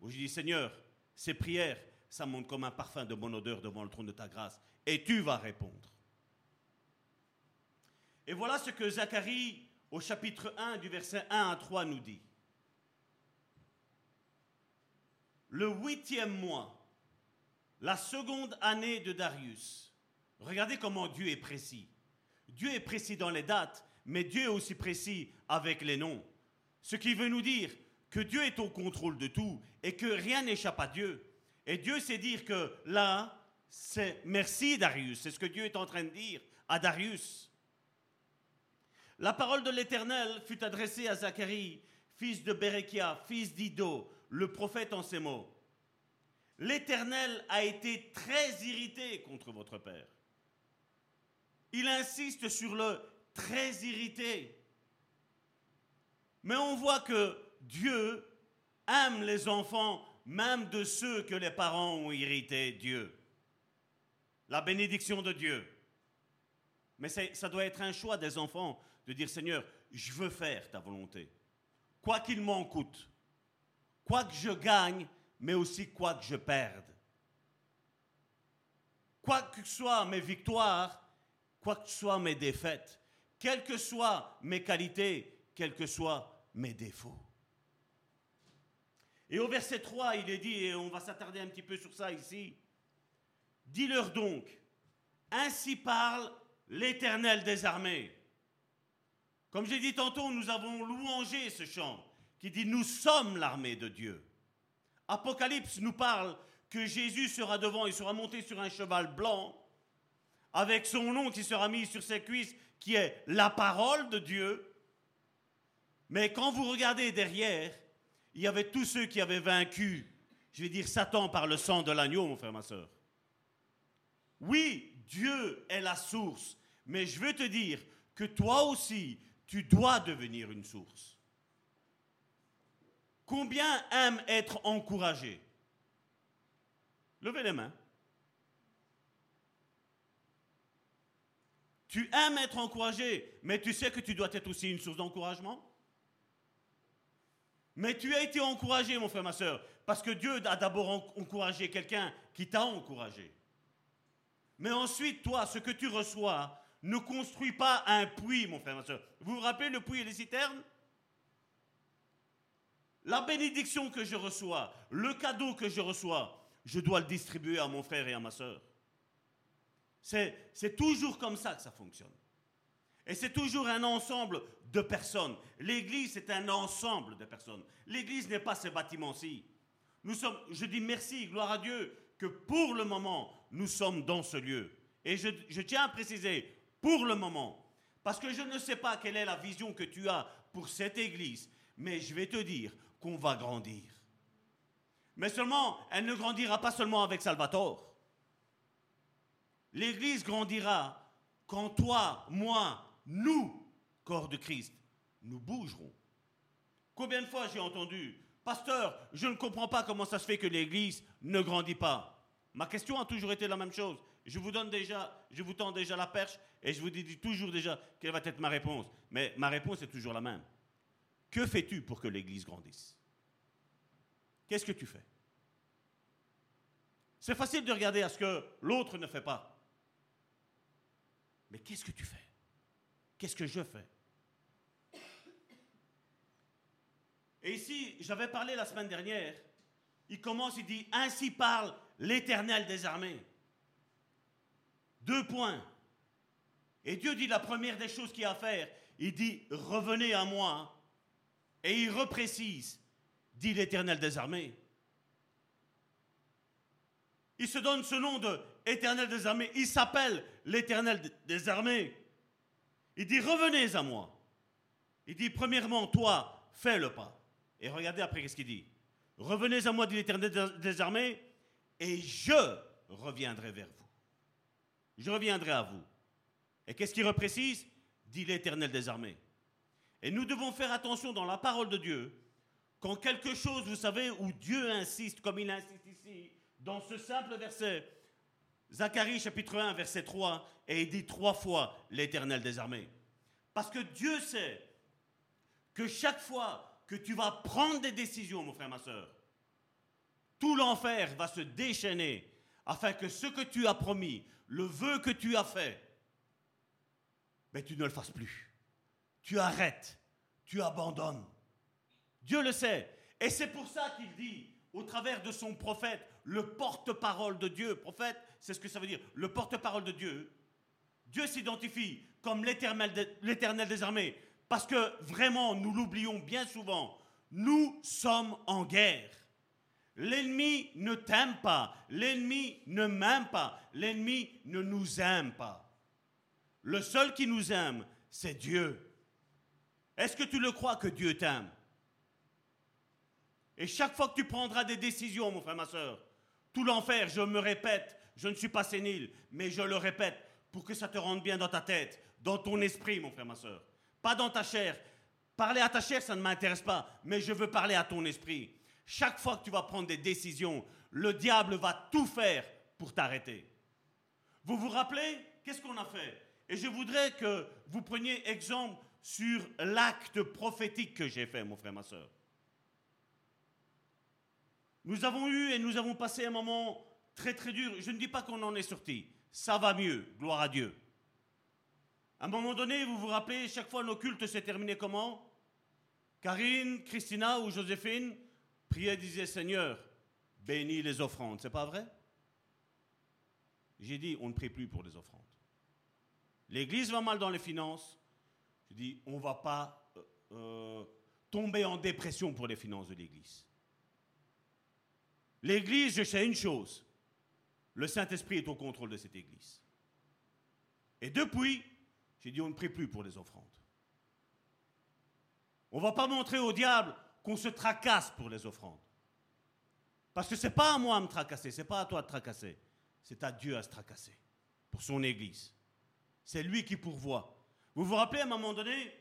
Où je dis, Seigneur, ces prières, ça monte comme un parfum de bonne odeur devant le trône de ta grâce. Et tu vas répondre. Et voilà ce que Zacharie, au chapitre 1, du verset 1 à 3, nous dit. Le huitième mois, la seconde année de Darius. Regardez comment Dieu est précis. Dieu est précis dans les dates, mais Dieu est aussi précis avec les noms. Ce qui veut nous dire que Dieu est au contrôle de tout et que rien n'échappe à Dieu. Et Dieu sait dire que là, c'est merci Darius. C'est ce que Dieu est en train de dire à Darius. La parole de l'Éternel fut adressée à Zacharie, fils de Berekia, fils d'Ido, le prophète en ces mots. L'Éternel a été très irrité contre votre père. Il insiste sur le très irrité. Mais on voit que Dieu aime les enfants, même de ceux que les parents ont irrité Dieu. La bénédiction de Dieu. Mais ça doit être un choix des enfants de dire Seigneur, je veux faire ta volonté, quoi qu'il m'en coûte, quoi que je gagne, mais aussi quoi que je perde. Quoi que soient mes victoires, quoi que soient mes défaites, quelles que soient mes qualités, quels que soient mes défauts. Et au verset 3, il est dit, et on va s'attarder un petit peu sur ça ici, Dis-leur donc, ainsi parle l'Éternel des armées. Comme j'ai dit tantôt, nous avons louangé ce chant qui dit Nous sommes l'armée de Dieu. Apocalypse nous parle que Jésus sera devant, il sera monté sur un cheval blanc, avec son nom qui sera mis sur ses cuisses, qui est la parole de Dieu. Mais quand vous regardez derrière, il y avait tous ceux qui avaient vaincu, je vais dire Satan par le sang de l'agneau, mon frère, ma soeur. Oui, Dieu est la source, mais je veux te dire que toi aussi, tu dois devenir une source. Combien aiment être encouragés? Levez les mains. Tu aimes être encouragé, mais tu sais que tu dois être aussi une source d'encouragement? Mais tu as été encouragé, mon frère, ma soeur, parce que Dieu a d'abord encouragé quelqu'un qui t'a encouragé. Mais ensuite, toi, ce que tu reçois ne construit pas un puits, mon frère, ma soeur. Vous vous rappelez le puits et les citernes? La bénédiction que je reçois, le cadeau que je reçois, je dois le distribuer à mon frère et à ma soeur. C'est toujours comme ça que ça fonctionne. Et c'est toujours un ensemble de personnes. L'Église, c'est un ensemble de personnes. L'Église n'est pas ces bâtiments-ci. Nous sommes, je dis merci, gloire à Dieu, que pour le moment, nous sommes dans ce lieu. Et je tiens à préciser, pour le moment, parce que je ne sais pas quelle est la vision que tu as pour cette Église, mais je vais te dire qu'on va grandir. Mais seulement, elle ne grandira pas seulement avec Salvatore. L'Église grandira quand toi, moi, nous, corps de Christ, nous bougerons. Combien de fois j'ai entendu, Pasteur, je ne comprends pas comment ça se fait que l'Église ne grandit pas. Ma question a toujours été la même chose. Je vous donne déjà, je vous tends déjà la perche et je vous dis toujours déjà quelle va être ma réponse? Mais ma réponse est toujours la même. Que fais-tu pour que l'Église grandisse? Qu'est-ce que tu fais? C'est facile de regarder à ce que l'autre ne fait pas. Mais qu'est-ce que tu fais? Qu'est-ce que je fais? Et ici, j'avais parlé la semaine dernière, il commence, il dit, Ainsi parle l'Éternel des armées. Deux points. Et Dieu dit la première des choses qu'il y a à faire, il dit, revenez à moi. Et il reprécise, dit l'Éternel des armées. Il se donne ce nom de Éternel des armées. Il s'appelle l'Éternel des armées. Il dit, revenez à moi. Il dit, premièrement, toi, fais le pas. Et regardez après qu'est-ce qu'il dit. Revenez à moi, dit l'Éternel des armées, et je reviendrai vers vous. Je reviendrai à vous. Et qu'est-ce qu'il reprécise? Dit l'Éternel des armées. Et nous devons faire attention dans la parole de Dieu, quand quelque chose, vous savez, où Dieu insiste, comme il insiste ici, dans ce simple verset, Zacharie chapitre 1, verset 3, et il dit trois fois l'Éternel des armées. Parce que Dieu sait que chaque fois que tu vas prendre des décisions, mon frère, ma soeur, tout l'enfer va se déchaîner afin que ce que tu as promis, le vœu que tu as fait, mais tu ne le fasses plus. Tu arrêtes, tu abandonnes. Dieu le sait. Et c'est pour ça qu'il dit, au travers de son prophète, le porte-parole de Dieu, prophète, c'est ce que ça veut dire, le porte-parole de Dieu, Dieu s'identifie comme l'éternel des armées, parce que vraiment, nous l'oublions bien souvent, nous sommes en guerre. L'ennemi ne t'aime pas, l'ennemi ne m'aime pas, l'ennemi ne nous aime pas. Le seul qui nous aime, c'est Dieu. Est-ce que tu le crois que Dieu t'aime? Et chaque fois que tu prendras des décisions, mon frère, ma soeur, tout l'enfer, je me répète, je ne suis pas sénile, mais je le répète pour que ça te rende bien dans ta tête, dans ton esprit, mon frère, ma soeur pas dans ta chair. Parler à ta chair, ça ne m'intéresse pas, mais je veux parler à ton esprit. Chaque fois que tu vas prendre des décisions, le diable va tout faire pour t'arrêter. Vous vous rappelez? Qu'est-ce qu'on a fait? Et je voudrais que vous preniez exemple sur l'acte prophétique que j'ai fait, mon frère, ma soeur. Nous avons eu et nous avons passé un moment très très dur. Je ne dis pas qu'on en est sorti. Ça va mieux, gloire à Dieu. À un moment donné, vous vous rappelez, chaque fois nos cultes s'est terminé comment? Karine, Christina ou Joséphine priaient disaient Seigneur, bénis les offrandes. C'est pas vrai? J'ai dit on ne prie plus pour les offrandes. L'Église va mal dans les finances. Je dis on ne va pas euh, euh, tomber en dépression pour les finances de l'Église. L'Église, je sais une chose le Saint-Esprit est au contrôle de cette Église. Et depuis, j'ai dit on ne prie plus pour les offrandes. On ne va pas montrer au diable qu'on se tracasse pour les offrandes. Parce que ce n'est pas à moi de me tracasser, ce n'est pas à toi de tracasser. C'est à Dieu à se tracasser pour son Église. C'est lui qui pourvoit. Vous vous rappelez à un moment donné,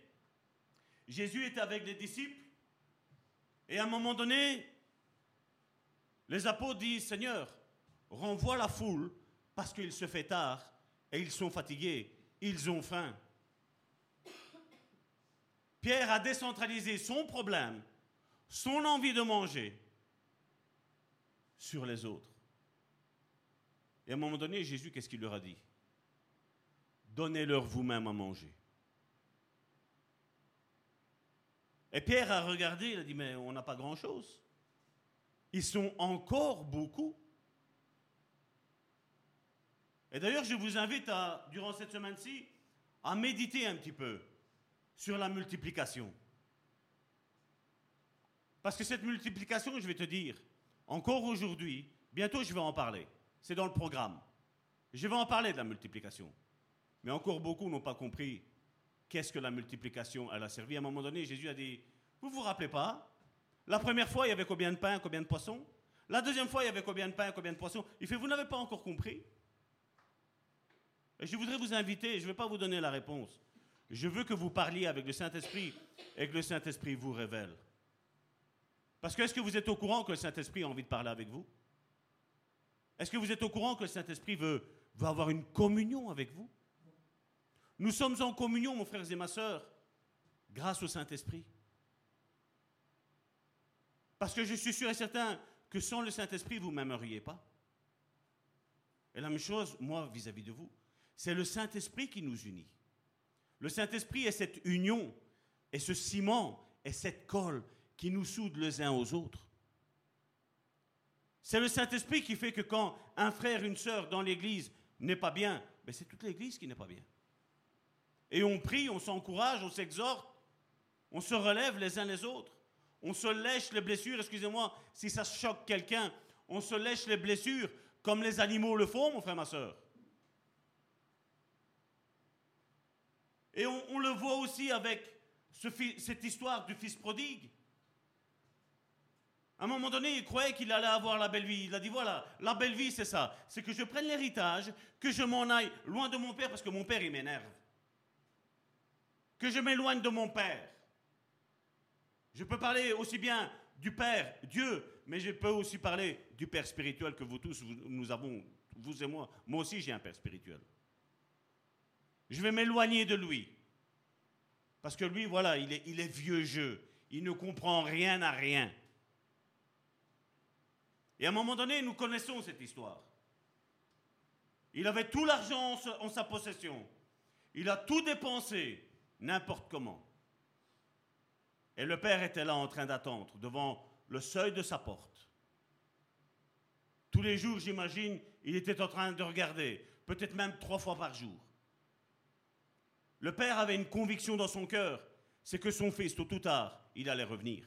Jésus était avec les disciples et à un moment donné, les apôtres disent, Seigneur, renvoie la foule parce qu'il se fait tard et ils sont fatigués, ils ont faim. Pierre a décentralisé son problème, son envie de manger sur les autres. Et à un moment donné, Jésus, qu'est-ce qu'il leur a dit? Donnez-leur vous-même à manger. Et Pierre a regardé, il a dit, mais on n'a pas grand-chose. Ils sont encore beaucoup. Et d'ailleurs, je vous invite, à, durant cette semaine-ci, à méditer un petit peu sur la multiplication. Parce que cette multiplication, je vais te dire, encore aujourd'hui, bientôt je vais en parler. C'est dans le programme. Je vais en parler de la multiplication. Mais encore beaucoup n'ont pas compris qu'est-ce que la multiplication elle a servi. À un moment donné, Jésus a dit, vous vous rappelez pas? La première fois, il y avait combien de pains, combien de poissons? La deuxième fois, il y avait combien de pains, combien de poissons Il fait, vous n'avez pas encore compris Et je voudrais vous inviter, je ne vais pas vous donner la réponse, je veux que vous parliez avec le Saint-Esprit et que le Saint-Esprit vous révèle. Parce que est-ce que vous êtes au courant que le Saint-Esprit a envie de parler avec vous? Est-ce que vous êtes au courant que le Saint-Esprit veut avoir une communion avec vous? Nous sommes en communion, mon frère et ma soeur, grâce au Saint-Esprit. Parce que je suis sûr et certain que sans le Saint-Esprit, vous ne m'aimeriez pas. Et la même chose, moi, vis-à-vis -vis de vous, c'est le Saint-Esprit qui nous unit. Le Saint-Esprit est cette union, et ce ciment, et cette colle qui nous soude les uns aux autres. C'est le Saint-Esprit qui fait que quand un frère, une sœur dans l'Église n'est pas bien, ben c'est toute l'Église qui n'est pas bien. Et on prie, on s'encourage, on s'exhorte, on se relève les uns les autres. On se lèche les blessures, excusez-moi si ça choque quelqu'un, on se lèche les blessures comme les animaux le font, mon frère, ma soeur. Et on, le voit aussi avec cette histoire du fils prodigue. À un moment donné, il croyait qu'il allait avoir la belle vie. Il a dit voilà, la belle vie, c'est ça. C'est que je prenne l'héritage, que je m'en aille loin de mon père, parce que mon père, il m'énerve. Que je m'éloigne de mon père. Je peux parler aussi bien du Père, Dieu, mais je peux aussi parler du Père spirituel que vous tous, nous avons, vous et moi. Moi aussi, j'ai un Père spirituel. Je vais m'éloigner de lui. Parce que lui, voilà, il est, vieux jeu. Il ne comprend rien à rien. Et à un moment donné, nous connaissons cette histoire. Il avait tout l'argent en sa possession. Il a tout dépensé, n'importe comment. Et le père était là en train d'attendre, devant le seuil de sa porte. Tous les jours, j'imagine, il était en train de regarder, peut-être même trois fois par jour. Le père avait une conviction dans son cœur, c'est que son fils, tôt ou tard, il allait revenir.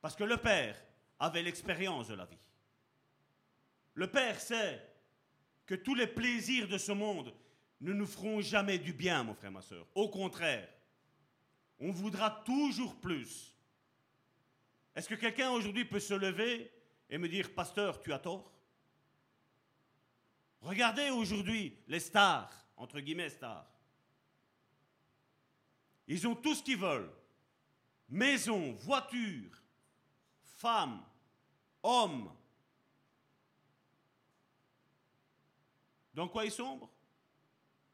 Parce que le père avait l'expérience de la vie. Le père sait que tous les plaisirs de ce monde ne nous feront jamais du bien, mon frère, ma soeur. Au contraire, on voudra toujours plus. Est-ce que quelqu'un aujourd'hui peut se lever et me dire, pasteur, tu as tort? Regardez aujourd'hui les stars, entre guillemets stars. Ils ont tout ce qu'ils veulent. Maison, voiture, femmes, hommes. Dans quoi ils sombrent?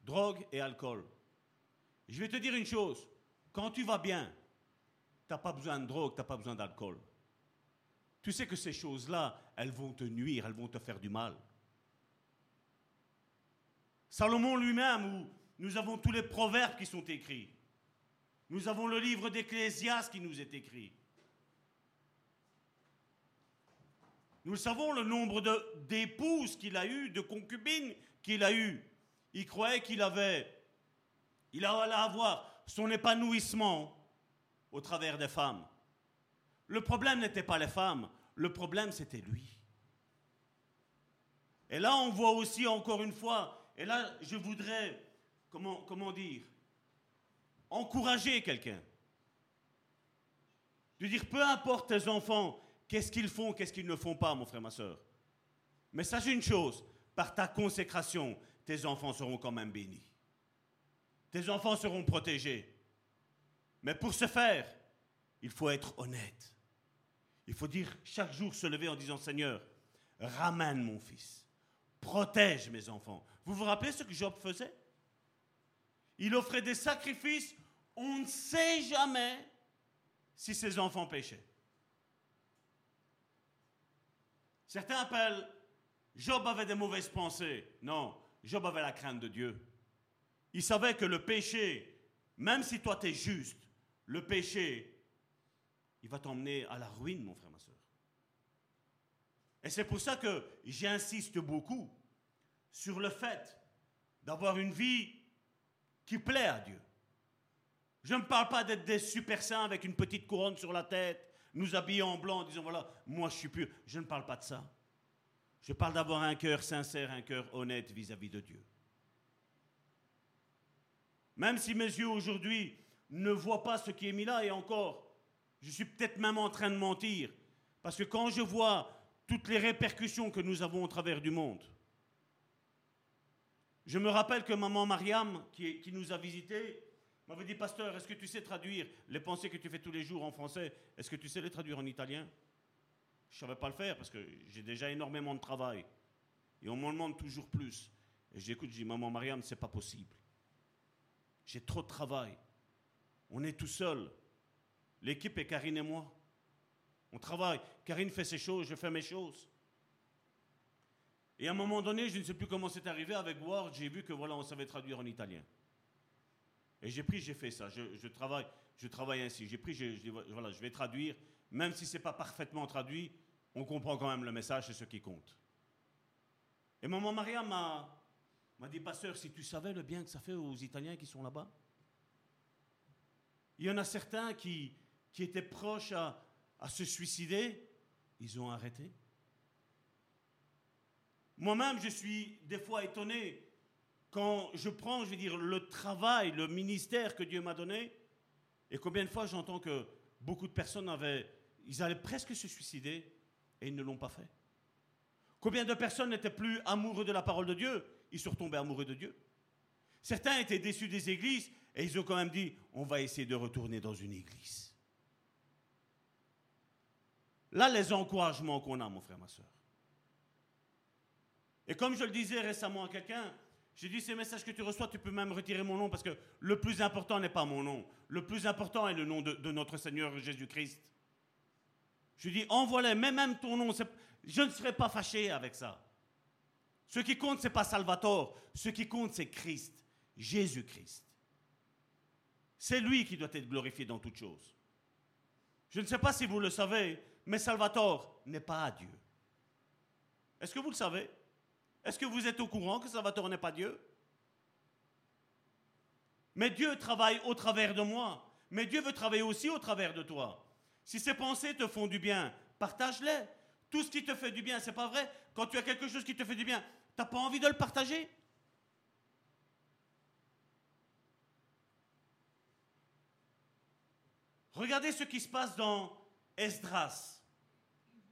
Drogue et alcool. Je vais te dire une chose. Quand tu vas bien, tu n'as pas besoin de drogue, tu n'as pas besoin d'alcool. Tu sais que ces choses-là, elles vont te nuire, elles vont te faire du mal. Salomon lui-même, nous avons tous les proverbes qui sont écrits. Nous avons le livre d'Ecclésias qui nous est écrit. Nous savons le nombre d'épouses qu'il a eu, de concubines qu'il a eu. Il croyait qu'il avait, il allait avoir son épanouissement au travers des femmes. Le problème n'était pas les femmes, le problème c'était lui. Et là, on voit aussi encore une fois, et là, je voudrais, comment, dire, encourager quelqu'un. De dire, peu importe tes enfants, qu'est-ce qu'ils font, qu'est-ce qu'ils ne font pas, mon frère, ma soeur. Mais sache une chose, par ta consécration, tes enfants seront quand même bénis. Tes enfants seront protégés. Mais pour ce faire, il faut être honnête. Il faut dire chaque jour se lever en disant Seigneur, ramène mon fils, protège mes enfants. Vous vous rappelez ce que Job faisait? Il offrait des sacrifices, on ne sait jamais si ses enfants péchaient. Certains appellent Job avait des mauvaises pensées. Non, Job avait la crainte de Dieu. Il savait que le péché, même si toi tu es juste, le péché, il va t'emmener à la ruine, mon frère, ma soeur. Et c'est pour ça que j'insiste beaucoup sur le fait d'avoir une vie qui plaît à Dieu. Je ne parle pas d'être des super saints avec une petite couronne sur la tête, nous habiller en blanc en disant voilà, moi je suis pur. Je ne parle pas de ça. Je parle d'avoir un cœur sincère, un cœur honnête vis-à-vis de Dieu. Même si mes yeux aujourd'hui ne voient pas ce qui est mis là, et encore, je suis peut-être même en train de mentir, parce que quand je vois toutes les répercussions que nous avons au travers du monde, je me rappelle que maman Mariam, qui, nous a visités, m'avait dit, pasteur, est-ce que tu sais traduire les pensées que tu fais tous les jours en français? Est-ce que tu sais les traduire en italien? Je ne savais pas le faire parce que j'ai déjà énormément de travail. Et on m'en demande toujours plus. Et j'écoute, je dis, maman Mariam, c'est pas possible. J'ai trop de travail. On est tout seul. L'équipe est Karine et moi. On travaille. Karine fait ses choses, je fais mes choses. Et à un moment donné, je ne sais plus comment c'est arrivé, avec Word, j'ai vu que voilà, on savait traduire en italien. Et j'ai pris, j'ai fait ça. Je, travaille, je travaille ainsi. J'ai pris, je, voilà, je vais traduire. Même si ce n'est pas parfaitement traduit, on comprend quand même le message, c'est ce qui compte. Et maman Maria m'a, dit, pasteur, si tu savais le bien que ça fait aux Italiens qui sont là-bas. Il y en a certains qui, qui étaient proches à, à se suicider, ils ont arrêté. Moi-même, je suis des fois étonné quand je prends, je veux dire, le travail, le ministère que Dieu m'a donné, et combien de fois j'entends que beaucoup de personnes avaient, ils allaient presque se suicider et ils ne l'ont pas fait. Combien de personnes n'étaient plus amoureux de la parole de Dieu? Ils sont retombés amoureux de Dieu. Certains étaient déçus des églises et ils ont quand même dit, on va essayer de retourner dans une église. Là, les encouragements qu'on a, mon frère, ma soeur. Et comme je le disais récemment à quelqu'un, j'ai dit, ces messages que tu reçois, tu peux même retirer mon nom parce que le plus important n'est pas mon nom. Le plus important est le nom de, notre Seigneur Jésus-Christ. Je dis, envoie-les, mets même ton nom. Je ne serai pas fâché avec ça. Ce qui compte, ce n'est pas Salvatore. Ce qui compte, c'est Christ, Jésus-Christ. C'est lui qui doit être glorifié dans toutes choses. Je ne sais pas si vous le savez, mais Salvatore n'est pas Dieu. Est-ce que vous le savez? Est-ce que vous êtes au courant que Salvatore n'est pas Dieu? Mais Dieu travaille au travers de moi. Mais Dieu veut travailler aussi au travers de toi. Si ces pensées te font du bien, partage-les. Tout ce qui te fait du bien, c'est pas vrai Quand tu as quelque chose qui te fait du bien, tu n'as pas envie de le partager Regardez ce qui se passe dans Esdras.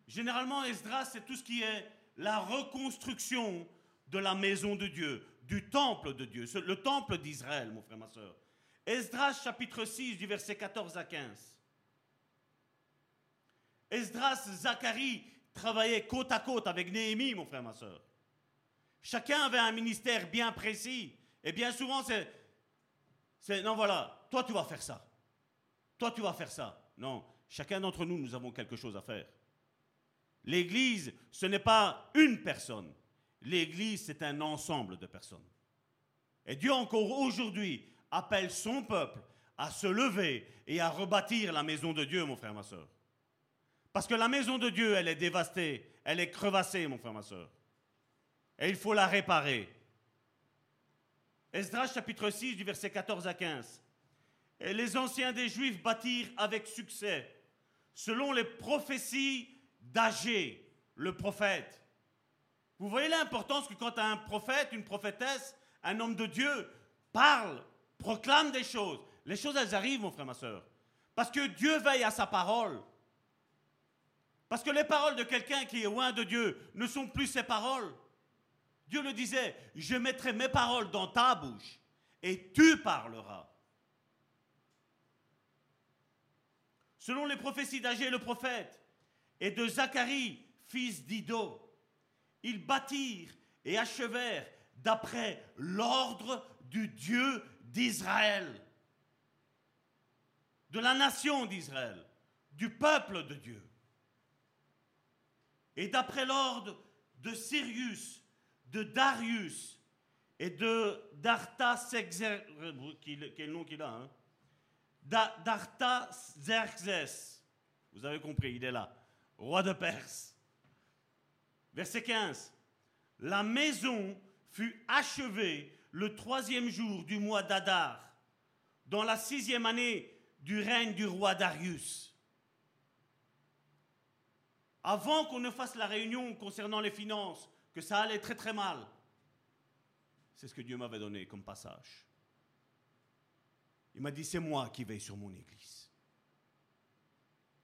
Généralement, Esdras, c'est tout ce qui est la reconstruction de la maison de Dieu, du temple de Dieu, le temple d'Israël, mon frère, ma soeur. Esdras chapitre 6 du verset 14 à 15. Esdras, Zacharie travaillaient côte à côte avec Néhémie, mon frère, ma soeur. Chacun avait un ministère bien précis. Et bien souvent, c'est, c'est, non, voilà, toi tu vas faire ça. Toi tu vas faire ça. Non, chacun d'entre nous, nous avons quelque chose à faire. L'Église, ce n'est pas une personne. L'Église, c'est un ensemble de personnes. Et Dieu encore aujourd'hui appelle son peuple à se lever et à rebâtir la maison de Dieu, mon frère, ma soeur. Parce que la maison de Dieu, elle est dévastée, elle est crevassée, mon frère, ma soeur. Et il faut la réparer. Esdras chapitre 6 du verset 14 à 15. Et les anciens des Juifs bâtirent avec succès, selon les prophéties d'Agé, le prophète. Vous voyez l'importance que quand un prophète, une prophétesse, un homme de Dieu parle, proclame des choses, les choses elles arrivent, mon frère, ma soeur. Parce que Dieu veille à sa parole. Parce que les paroles de quelqu'un qui est loin de Dieu ne sont plus ses paroles. Dieu le disait, je mettrai mes paroles dans ta bouche et tu parleras. Selon les prophéties d'Agé le prophète et de Zacharie, fils d'Ido, ils bâtirent et achevèrent d'après l'ordre du Dieu d'Israël, de la nation d'Israël, du peuple de Dieu. Et d'après l'ordre de Sirius, de Darius et de d'Artaxerxès, quel hein? Vous avez compris, il est là. Roi de Perse. Verset 15. La maison fut achevée le troisième jour du mois d'Adar, dans la sixième année du règne du roi Darius. Avant qu'on ne fasse la réunion concernant les finances, que ça allait très très mal, c'est ce que Dieu m'avait donné comme passage. Il m'a dit, c'est moi qui veille sur mon Église.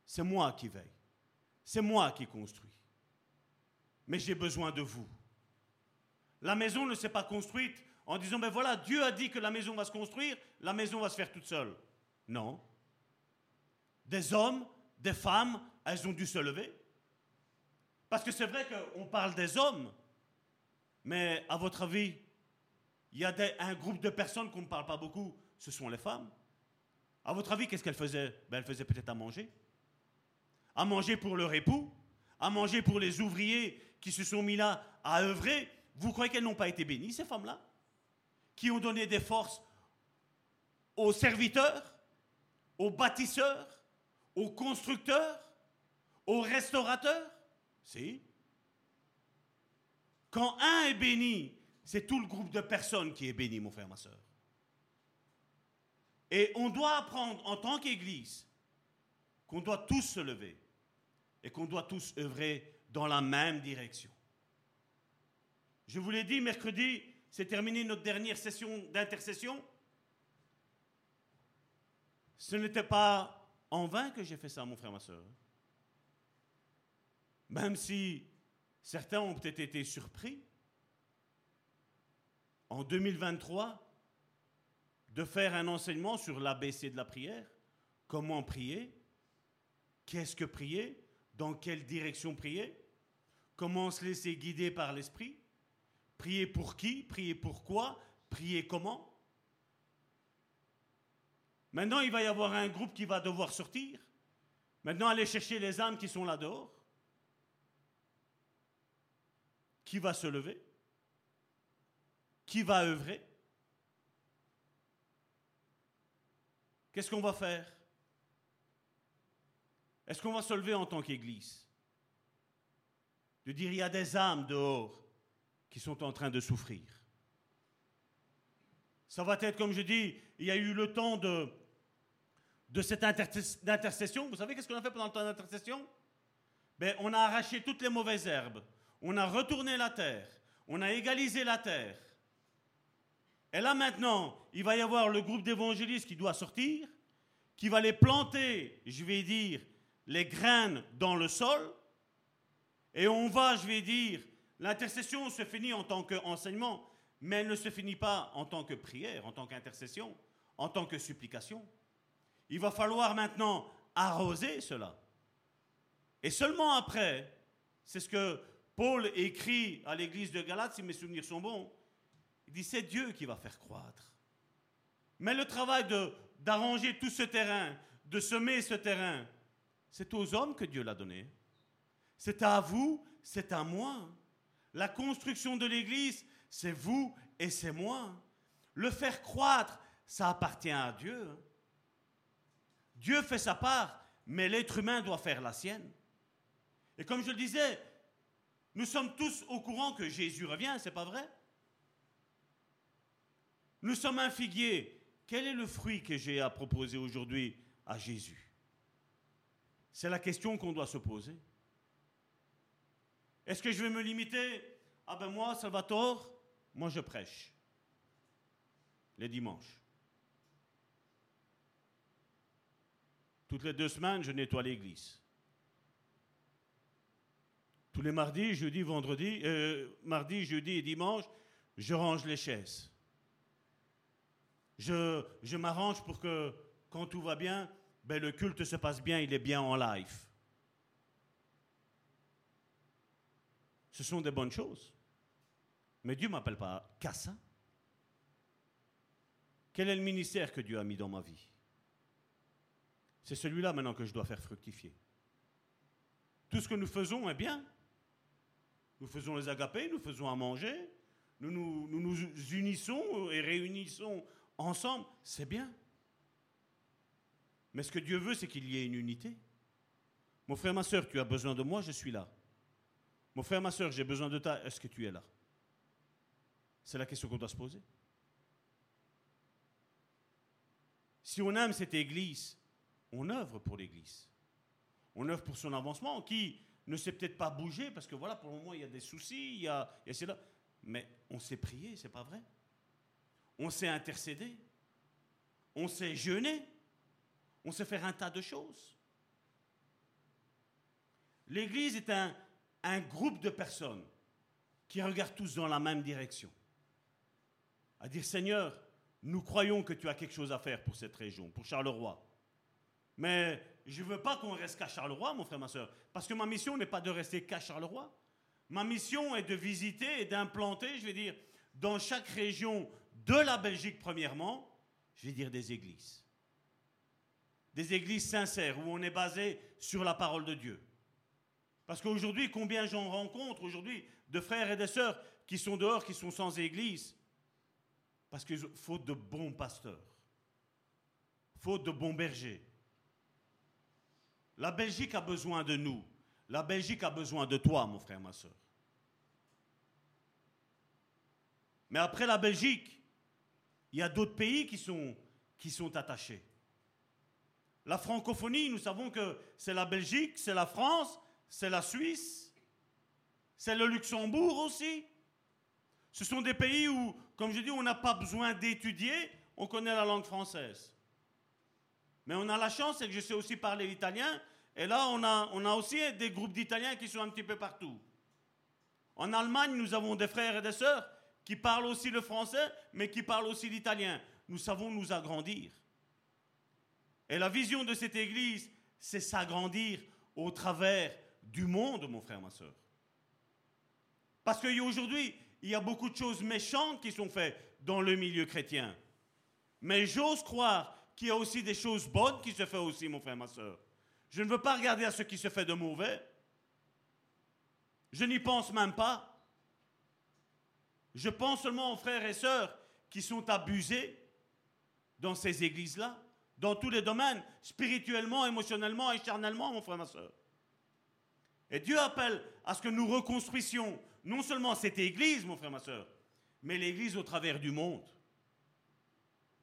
C'est moi qui veille. C'est moi qui construis. Mais j'ai besoin de vous. La maison ne s'est pas construite en disant, ben voilà, Dieu a dit que la maison va se construire, la maison va se faire toute seule. Non. Des hommes, des femmes, elles ont dû se lever. Parce que c'est vrai qu'on parle des hommes, mais à votre avis, il y a un groupe de personnes qu'on ne parle pas beaucoup, ce sont les femmes. À votre avis, qu'est-ce qu'elles faisaient? Ben, Elles faisaient peut-être à manger. À manger pour leur époux, à manger pour les ouvriers qui se sont mis là à œuvrer. Vous croyez qu'elles n'ont pas été bénies, ces femmes-là? Qui ont donné des forces aux serviteurs, aux bâtisseurs, aux constructeurs, aux restaurateurs? Si. Quand un est béni, c'est tout le groupe de personnes qui est béni, mon frère, ma soeur. Et on doit apprendre en tant qu'Église qu'on doit tous se lever et qu'on doit tous œuvrer dans la même direction. Je vous l'ai dit, mercredi, c'est terminé notre dernière session d'intercession. Ce n'était pas en vain que j'ai fait ça, mon frère, ma soeur. Même si certains ont peut-être été surpris. En 2023, de faire un enseignement sur l'ABC de la prière, comment prier, qu'est-ce que prier, dans quelle direction prier, comment se laisser guider par l'Esprit, prier pour qui, prier pourquoi, prier comment. Maintenant, il va y avoir un groupe qui va devoir sortir. Maintenant, aller chercher les âmes qui sont là dehors. Qui va se lever? Qui va œuvrer? Qu'est-ce qu'on va faire? Est-ce qu'on va se lever en tant qu'Église? De dire, il y a des âmes dehors qui sont en train de souffrir. Ça va être, comme je dis, il y a eu le temps de, de cette intercession. Vous savez qu'est-ce qu'on a fait pendant le temps d'intercession? Ben, On a arraché toutes les mauvaises herbes. On a retourné la terre. On a égalisé la terre. Et là maintenant, il va y avoir le groupe d'évangélistes qui doit sortir, qui va les planter, je vais dire, les graines dans le sol. Et on va, je vais dire, l'intercession se finit en tant qu'enseignement, mais elle ne se finit pas en tant que prière, en tant qu'intercession, en tant que supplication. Il va falloir maintenant arroser cela. Et seulement après, c'est ce que Paul écrit à l'église de Galate, si mes souvenirs sont bons, il dit, c'est Dieu qui va faire croître. Mais le travail d'arranger tout ce terrain, de semer ce terrain, c'est aux hommes que Dieu l'a donné. C'est à vous, c'est à moi. La construction de l'Église, c'est vous et c'est moi. Le faire croître, ça appartient à Dieu. Dieu fait sa part, mais l'être humain doit faire la sienne. Et comme je le disais, nous sommes tous au courant que Jésus revient, c'est pas vrai? Nous sommes un figuier. Quel est le fruit que j'ai à proposer aujourd'hui à Jésus? C'est la question qu'on doit se poser. Est-ce que je vais me limiter? Ah ben moi, Salvatore, moi je prêche. Les dimanches. Toutes les deux semaines, je nettoie l'église. Tous les mardis, jeudi, vendredi, euh, mardi, jeudi et dimanche, je range les chaises. Je, m'arrange pour que quand tout va bien, ben, le culte se passe bien, il est bien en live. Ce sont des bonnes choses. Mais Dieu ne m'appelle pas qu'à ça. Quel est le ministère que Dieu a mis dans ma vie? C'est celui-là maintenant que je dois faire fructifier. Tout ce que nous faisons est bien. Nous faisons les agapés, nous faisons à manger, nous nous, unissons et réunissons ensemble, c'est bien. Mais ce que Dieu veut, c'est qu'il y ait une unité. Mon frère, ma soeur, tu as besoin de moi, je suis là. Mon frère, ma soeur, j'ai besoin de toi, est-ce que tu es là? C'est la question qu'on doit se poser. Si on aime cette Église, on œuvre pour l'Église. On œuvre pour son avancement, qui ne s'est peut-être pas bougé, parce que voilà, pour le moment, il y a des soucis, il y a, il y a là. Mais on s'est prié, c'est pas vrai On s'est intercédé. On s'est jeûné. On sait faire un tas de choses. L'Église est un, un groupe de personnes qui regardent tous dans la même direction. À dire, Seigneur, nous croyons que tu as quelque chose à faire pour cette région, pour Charleroi. Mais je ne veux pas qu'on reste qu'à Charleroi, mon frère, ma soeur, parce que ma mission n'est pas de rester qu'à Charleroi. Ma mission est de visiter et d'implanter, je vais dire, dans chaque région de la Belgique, premièrement, je vais dire des églises. Des églises sincères, où on est basé sur la parole de Dieu. Parce qu'aujourd'hui, combien j'en rencontre aujourd'hui de frères et de sœurs qui sont dehors, qui sont sans église? Parce qu'il faut de bons pasteurs, faute de bons bergers. La Belgique a besoin de nous. La Belgique a besoin de toi, mon frère, ma soeur. Mais après la Belgique, il y a d'autres pays qui sont, qui sont attachés. La francophonie, nous savons que c'est la Belgique, c'est la France, c'est la Suisse, c'est le Luxembourg aussi. Ce sont des pays où, comme je dis, on n'a pas besoin d'étudier, on connaît la langue française. Mais on a la chance, c'est que je sais aussi parler l'italien, et là, on a, on a aussi des groupes d'Italiens qui sont un petit peu partout. En Allemagne, nous avons des frères et des sœurs qui parlent aussi le français, mais qui parlent aussi l'italien. Nous savons nous agrandir. Et la vision de cette Église, c'est s'agrandir au travers du monde, mon frère, ma soeur. Parce qu'aujourd'hui, il y a beaucoup de choses méchantes qui sont faites dans le milieu chrétien. Mais j'ose croire qu'il y a aussi des choses bonnes qui se font aussi, mon frère, ma soeur. Je ne veux pas regarder à ce qui se fait de mauvais. Je n'y pense même pas. Je pense seulement aux frères et sœurs qui sont abusés dans ces églises-là, dans tous les domaines, spirituellement, émotionnellement et charnellement, mon frère, ma soeur. Et Dieu appelle à ce que nous reconstruisions non seulement cette église, mon frère, ma soeur, mais l'église au travers du monde.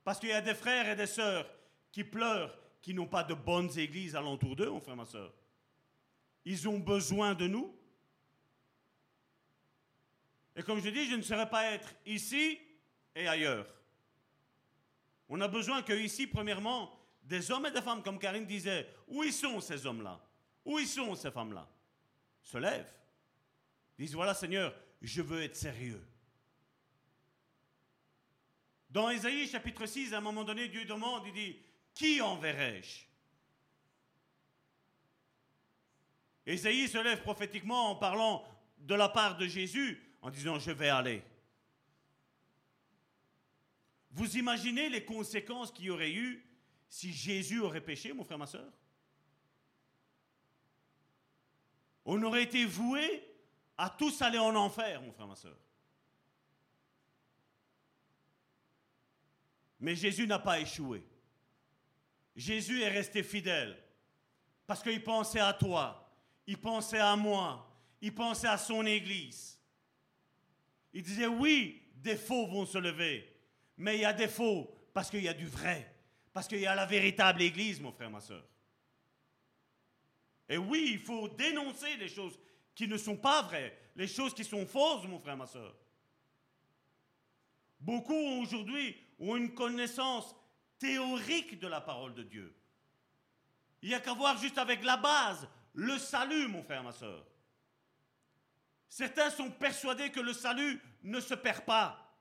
Parce qu'il y a des frères et des sœurs qui pleurent, qui n'ont pas de bonnes églises alentour d'eux, mon frère, ma soeur. Ils ont besoin de nous. Et comme je dis, je ne saurais pas être ici et ailleurs. On a besoin que ici, premièrement, des hommes et des femmes, comme Karine disait, où ils sont ces hommes-là? Où ils sont ces femmes-là? Se lèvent, disent, voilà Seigneur, je veux être sérieux. Dans Ésaïe chapitre 6, à un moment donné, Dieu demande, il dit, qui enverrai-je? Ésaïe se lève prophétiquement en parlant de la part de Jésus, en disant, je vais aller. Vous imaginez les conséquences qu'il y aurait eu si Jésus aurait péché, mon frère, ma soeur on aurait été voué à tous aller en enfer, mon frère, ma soeur. Mais Jésus n'a pas échoué. Jésus est resté fidèle parce qu'il pensait à toi, il pensait à moi, il pensait à son Église. Il disait oui, des faux vont se lever, mais il y a des faux parce qu'il y a du vrai, parce qu'il y a la véritable Église, mon frère, ma soeur. Et oui, il faut dénoncer les choses qui ne sont pas vraies, les choses qui sont fausses, mon frère, ma soeur. Beaucoup aujourd'hui ont une connaissance théorique de la parole de Dieu. Il n'y a qu'à voir juste avec la base, le salut, mon frère, ma soeur. Certains sont persuadés que le salut ne se perd pas.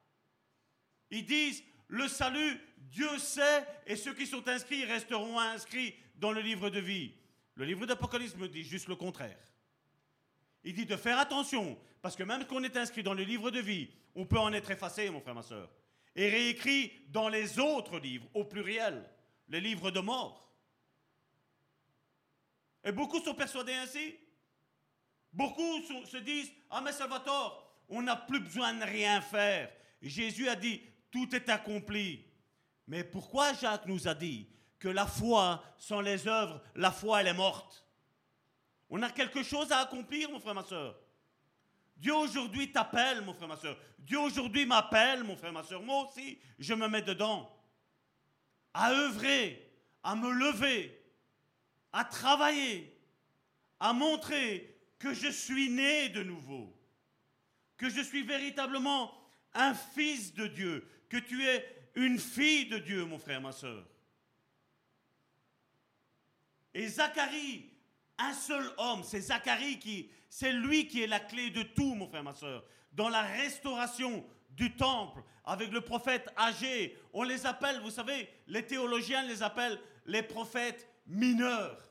Ils disent, le salut, Dieu sait, et ceux qui sont inscrits resteront inscrits dans le livre de vie. Le livre d'Apocalypse me dit juste le contraire. Il dit de faire attention, parce que même qu'on est inscrit dans le livre de vie, on peut en être effacé, mon frère, ma soeur, et réécrit dans les autres livres, au pluriel, les livres de mort. Et beaucoup sont persuadés ainsi. Beaucoup se disent, ah mais Salvatore, on n'a plus besoin de rien faire. Jésus a dit, tout est accompli. Mais pourquoi Jacques nous a dit que la foi, sans les œuvres, la foi, elle est morte? On a quelque chose à accomplir, mon frère, ma soeur. Dieu aujourd'hui t'appelle, mon frère, ma soeur. Dieu aujourd'hui m'appelle, mon frère, ma soeur. Moi aussi, je me mets dedans. À œuvrer, à me lever, à travailler, à montrer que je suis né de nouveau, que je suis véritablement un fils de Dieu, que tu es une fille de Dieu, mon frère, ma soeur. Et Zacharie, un seul homme, c'est Zacharie qui, c'est lui qui est la clé de tout, mon frère, ma soeur. Dans la restauration du temple, avec le prophète âgé, on les appelle, vous savez, les théologiens les appellent les prophètes mineurs.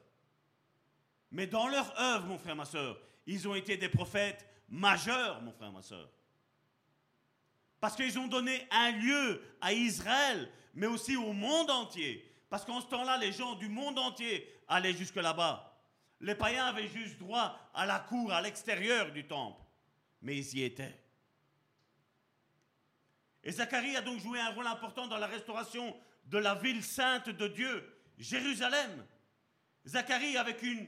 Mais dans leur œuvre, mon frère, ma soeur, ils ont été des prophètes majeurs, mon frère, ma soeur. Parce qu'ils ont donné un lieu à Israël, mais aussi au monde entier. Parce qu'en ce temps-là, les gens du monde entier allaient jusque là-bas. Les païens avaient juste droit à la cour, à l'extérieur du temple. Mais ils y étaient. Et Zacharie a donc joué un rôle important dans la restauration de la ville sainte de Dieu, Jérusalem. Zacharie avec une,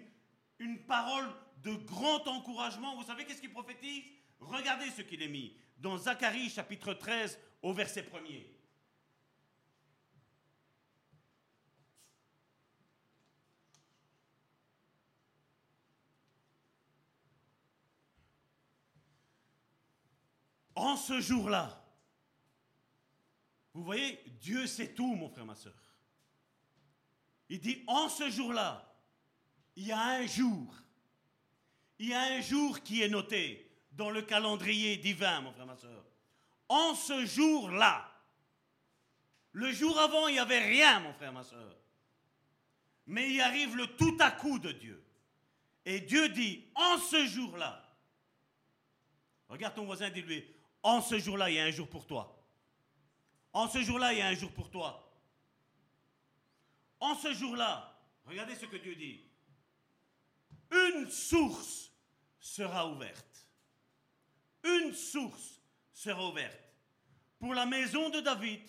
parole de grand encouragement. Vous savez qu'est-ce qu'il prophétise? Regardez ce qu'il est mis dans Zacharie chapitre 13 au verset 1er. En ce jour-là, vous voyez, Dieu sait tout, mon frère, ma soeur. Il dit, en ce jour-là, il y a un jour, il y a un jour qui est noté dans le calendrier divin, mon frère, ma soeur. En ce jour-là, le jour avant, il n'y avait rien, mon frère, ma soeur. Mais il arrive le tout à coup de Dieu. Et Dieu dit, en ce jour-là, regarde ton voisin, dis-lui, en ce jour-là, il y a un jour pour toi. En ce jour-là, il y a un jour pour toi. En ce jour-là, regardez ce que Dieu dit. Une source sera ouverte. Une source sera ouverte pour la maison de David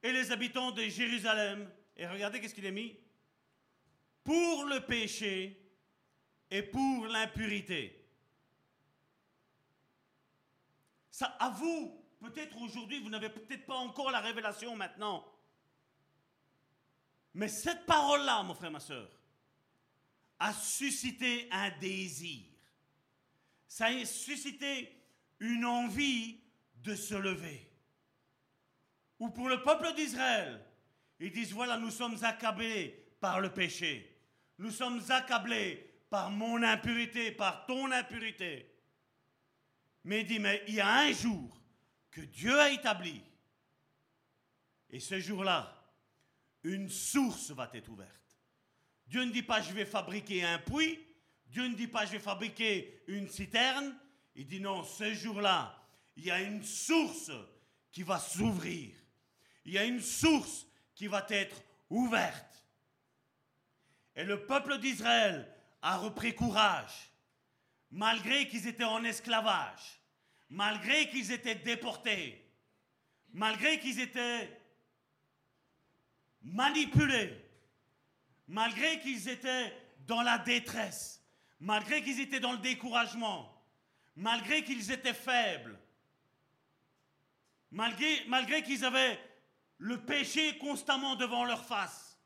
et les habitants de Jérusalem. Et regardez qu'est-ce qu'il est mis. Pour le péché et pour l'impurité. Ça, à vous, peut-être aujourd'hui, vous n'avez peut-être pas encore la révélation maintenant. Mais cette parole-là, mon frère, ma soeur, a suscité un désir. Ça a suscité une envie de se lever. Ou pour le peuple d'Israël, ils disent, voilà, nous sommes accablés par le péché. Nous sommes accablés par mon impurité, par ton impurité. Mais il dit, mais il y a un jour que Dieu a établi. Et ce jour-là, une source va être ouverte. Dieu ne dit pas, je vais fabriquer un puits. Dieu ne dit pas, je vais fabriquer une citerne. Il dit, non, ce jour-là, il y a une source qui va s'ouvrir. Il y a une source qui va être ouverte. Et le peuple d'Israël a repris courage malgré qu'ils étaient en esclavage, malgré qu'ils étaient déportés, malgré qu'ils étaient manipulés, malgré qu'ils étaient dans la détresse, malgré qu'ils étaient dans le découragement, malgré qu'ils étaient faibles, malgré, qu'ils avaient le péché constamment devant leur face,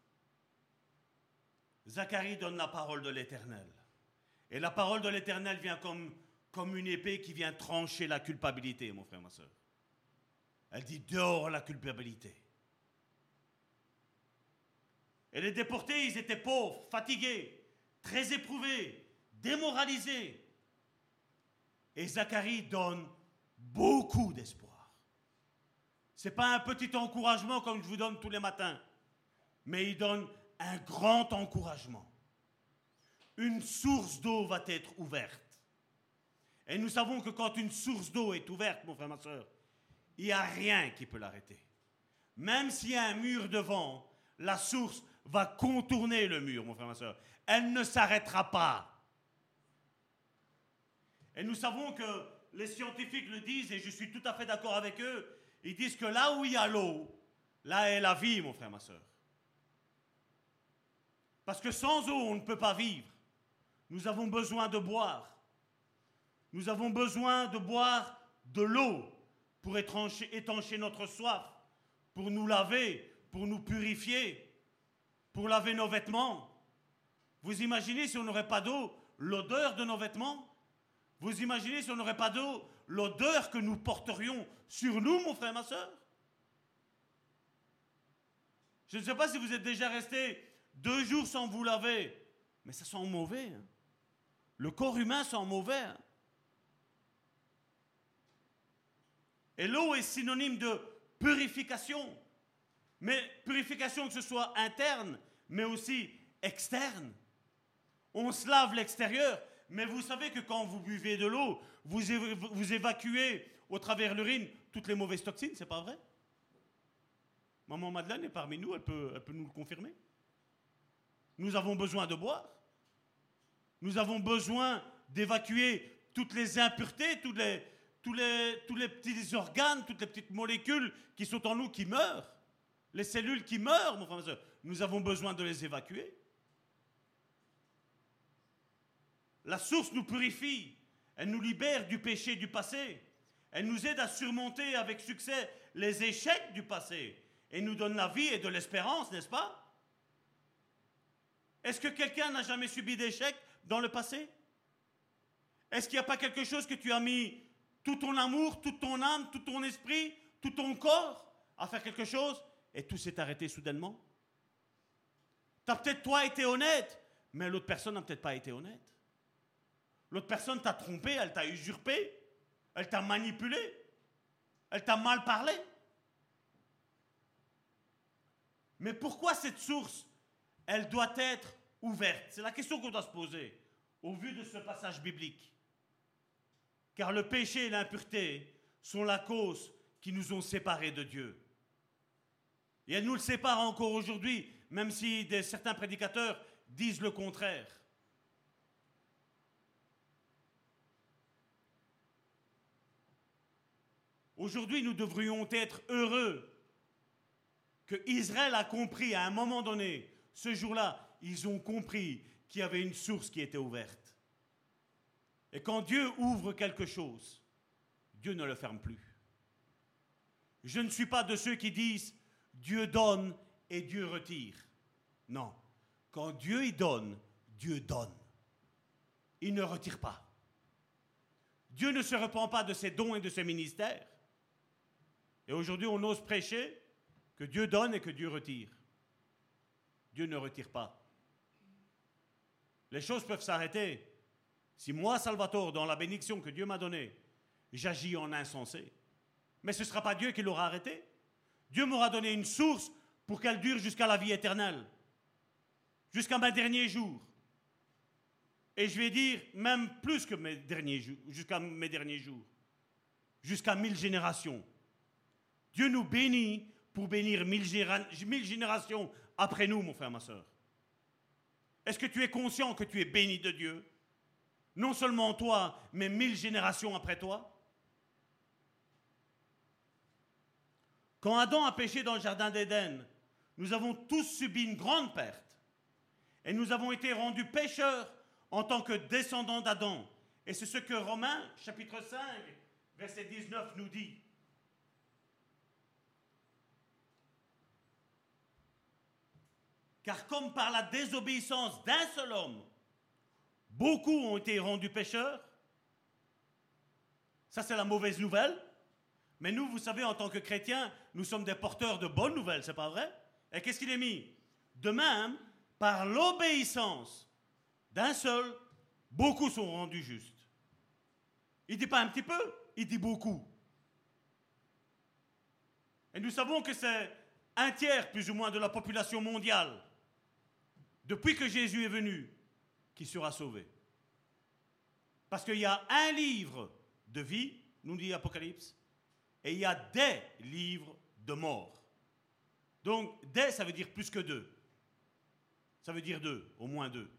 Zacharie donne la parole de l'Éternel. Et la parole de l'Éternel vient comme, une épée qui vient trancher la culpabilité, mon frère, ma soeur. Elle dit dehors la culpabilité. Et les déportés, ils étaient pauvres, fatigués, très éprouvés, démoralisés. Et Zacharie donne beaucoup d'espoir. Ce n'est pas un petit encouragement comme je vous donne tous les matins, mais il donne un grand encouragement. Une source d'eau va être ouverte. Et nous savons que quand une source d'eau est ouverte, mon frère, ma soeur, il n'y a rien qui peut l'arrêter. Même s'il y a un mur devant, la source va contourner le mur, mon frère, ma soeur. Elle ne s'arrêtera pas. Et nous savons que les scientifiques le disent, et je suis tout à fait d'accord avec eux, ils disent que là où il y a l'eau, là est la vie, mon frère, ma soeur. Parce que sans eau, on ne peut pas vivre. Nous avons besoin de boire. Nous avons besoin de boire de l'eau pour étancher, notre soif, pour nous laver, pour nous purifier, pour laver nos vêtements. Vous imaginez si on n'aurait pas d'eau, l'odeur de nos vêtements? Vous imaginez si on n'aurait pas d'eau, l'odeur que nous porterions sur nous, mon frère, ma soeur Je ne sais pas si vous êtes déjà resté deux jours sans vous laver, mais ça sent mauvais. Hein. Le corps humain sent mauvais. Hein. Et l'eau est synonyme de purification. Mais purification que ce soit interne, mais aussi externe. On se lave l'extérieur, mais vous savez que quand vous buvez de l'eau, vous, vous évacuez au travers l'urine toutes les mauvaises toxines, c'est pas vrai? Maman Madeleine est parmi nous, elle peut nous le confirmer. Nous avons besoin de boire. Nous avons besoin d'évacuer toutes les impuretés, tous les, tous, les, tous les petits organes, toutes les petites molécules qui sont en nous qui meurent. Les cellules qui meurent, mon frère, nous avons besoin de les évacuer. La source nous purifie, elle nous libère du péché du passé, elle nous aide à surmonter avec succès les échecs du passé et nous donne la vie et de l'espérance, n'est-ce pas? Est-ce que quelqu'un n'a jamais subi d'échec? Dans le passé? Est-ce qu'il n'y a pas quelque chose que tu as mis tout ton amour, toute ton âme, tout ton esprit, tout ton corps à faire quelque chose et tout s'est arrêté soudainement? Tu as peut-être toi été honnête, mais l'autre personne n'a peut-être pas été honnête. L'autre personne t'a trompé, elle t'a usurpé, elle t'a manipulé, elle t'a mal parlé. Mais pourquoi cette source, elle doit être C'est la question qu'on doit se poser au vu de ce passage biblique. Car le péché et l'impureté sont la cause qui nous ont séparés de Dieu. Et elle nous le sépare encore aujourd'hui, même si certains prédicateurs disent le contraire. Aujourd'hui, nous devrions être heureux que Israël a compris à un moment donné, ce jour-là, ils ont compris qu'il y avait une source qui était ouverte. Et quand Dieu ouvre quelque chose, Dieu ne le ferme plus. Je ne suis pas de ceux qui disent Dieu donne et Dieu retire. Non. Quand Dieu y donne, Dieu donne. Il ne retire pas. Dieu ne se repent pas de ses dons et de ses ministères. Et aujourd'hui, on ose prêcher que Dieu donne et que Dieu retire. Dieu ne retire pas les choses peuvent s'arrêter. Si moi, Salvatore, dans la bénédiction que Dieu m'a donnée, j'agis en insensé, mais ce ne sera pas Dieu qui l'aura arrêté. Dieu m'aura donné une source pour qu'elle dure jusqu'à la vie éternelle, jusqu'à mes derniers jours. Et je vais dire même plus que mes derniers jours, jusqu'à mes derniers jours, jusqu'à mille générations. Dieu nous bénit pour bénir mille, générations après nous, mon frère, ma soeur. Est-ce que tu es conscient que tu es béni de Dieu? Non seulement toi, mais mille générations après toi Quand Adam a péché dans le jardin d'Éden, nous avons tous subi une grande perte. Et nous avons été rendus pécheurs en tant que descendants d'Adam. Et c'est ce que Romains, chapitre 5, verset 19, nous dit. Car comme par la désobéissance d'un seul homme, beaucoup ont été rendus pécheurs, ça c'est la mauvaise nouvelle, mais nous, vous savez, en tant que chrétiens, nous sommes des porteurs de bonnes nouvelles, c'est pas vrai? Et qu'est-ce qu'il est mis? De même, par l'obéissance d'un seul, beaucoup sont rendus justes. Il dit pas un petit peu, il dit beaucoup. Et nous savons que c'est un tiers plus ou moins de la population mondiale depuis que Jésus est venu, qui sera sauvé. Parce qu'il y a un livre de vie, nous dit Apocalypse, et il y a des livres de mort. Donc, des, ça veut dire plus que deux. Ça veut dire deux, au moins deux.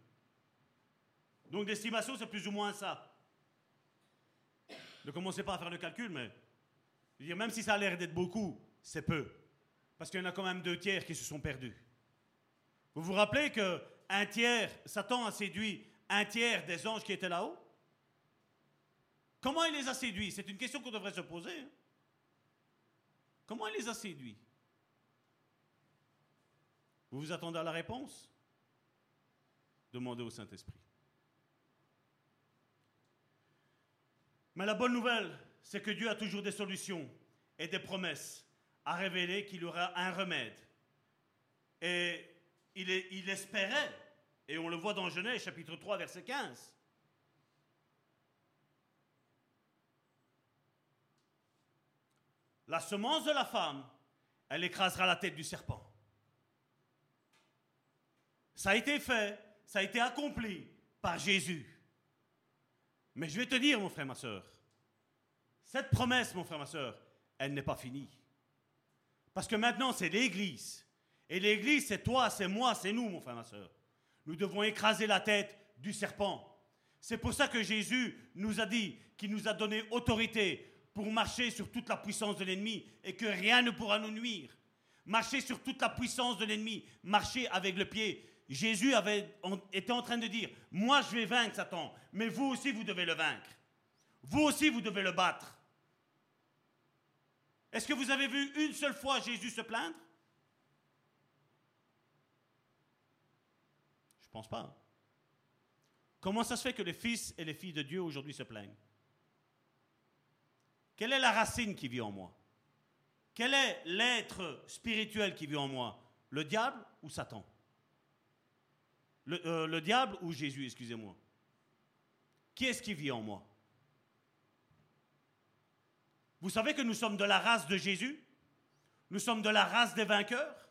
Donc, l'estimation, c'est plus ou moins ça. Ne commencez pas à faire le calcul, mais même si ça a l'air d'être beaucoup, c'est peu. Parce qu'il y en a quand même deux tiers qui se sont perdus. Vous vous rappelez que un tiers, Satan a séduit un tiers des anges qui étaient là-haut? Comment il les a séduits? C'est une question qu'on devrait se poser. Hein. Comment il les a séduits? Vous vous attendez à la réponse? Demandez au Saint-Esprit. Mais la bonne nouvelle, c'est que Dieu a toujours des solutions et des promesses à révéler qu'il y aura un remède. Et il, espérait, et on le voit dans Genèse chapitre 3 verset 15, la semence de la femme, elle écrasera la tête du serpent. Ça a été fait, ça a été accompli par Jésus. Mais je vais te dire, mon frère, ma soeur, cette promesse, mon frère, ma soeur, elle n'est pas finie. Parce que maintenant, c'est l'Église et l'Église, c'est toi, c'est moi, c'est nous, mon frère, ma soeur. Nous devons écraser la tête du serpent. C'est pour ça que Jésus nous a dit qu'il nous a donné autorité pour marcher sur toute la puissance de l'ennemi et que rien ne pourra nous nuire. Marcher sur toute la puissance de l'ennemi, marcher avec le pied. Jésus était en train de dire, moi je vais vaincre Satan, mais vous aussi vous devez le vaincre. Vous aussi vous devez le battre. Est-ce que vous avez vu une seule fois Jésus se plaindre? Pas. Comment ça se fait que les fils et les filles de Dieu aujourd'hui se plaignent? Quelle est la racine qui vit en moi? Quel est l'être spirituel qui vit en moi? Le diable ou Satan? Le, euh, le diable ou Jésus, excusez-moi. Qui est-ce qui vit en moi? Vous savez que nous sommes de la race de Jésus? Nous sommes de la race des vainqueurs?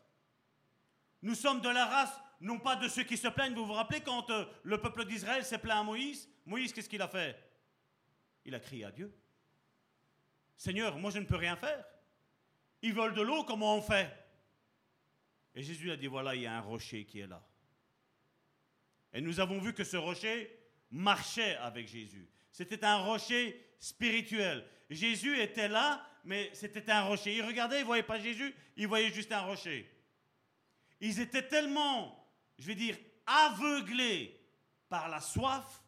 Nous sommes de la race non pas de ceux qui se plaignent. Vous vous rappelez quand euh, le peuple d'Israël s'est plaint à Moïse? Moïse, qu'est-ce qu'il a fait? Il a crié à Dieu. Seigneur, moi je ne peux rien faire. Ils veulent de l'eau, comment on fait? Et Jésus a dit, voilà, il y a un rocher qui est là. Et nous avons vu que ce rocher marchait avec Jésus. C'était un rocher spirituel. Jésus était là, mais c'était un rocher. Il regardait, il ne voyait pas Jésus, il voyait juste un rocher. Ils étaient tellement je vais dire, aveuglés par la soif,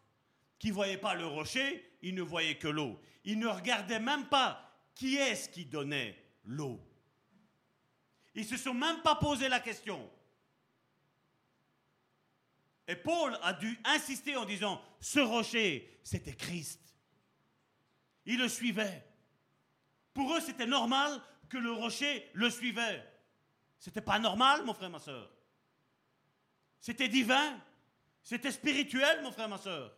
qui ne voyaient pas le rocher, ils ne voyaient que l'eau. Ils ne regardaient même pas qui est-ce qui donnait l'eau. Ils ne se sont même pas posé la question. Et Paul a dû insister en disant, ce rocher, c'était Christ. Ils le suivaient. Pour eux, c'était normal que le rocher le suivait. C'était pas normal, mon frère, ma soeur. C'était divin. C'était spirituel, mon frère, ma soeur.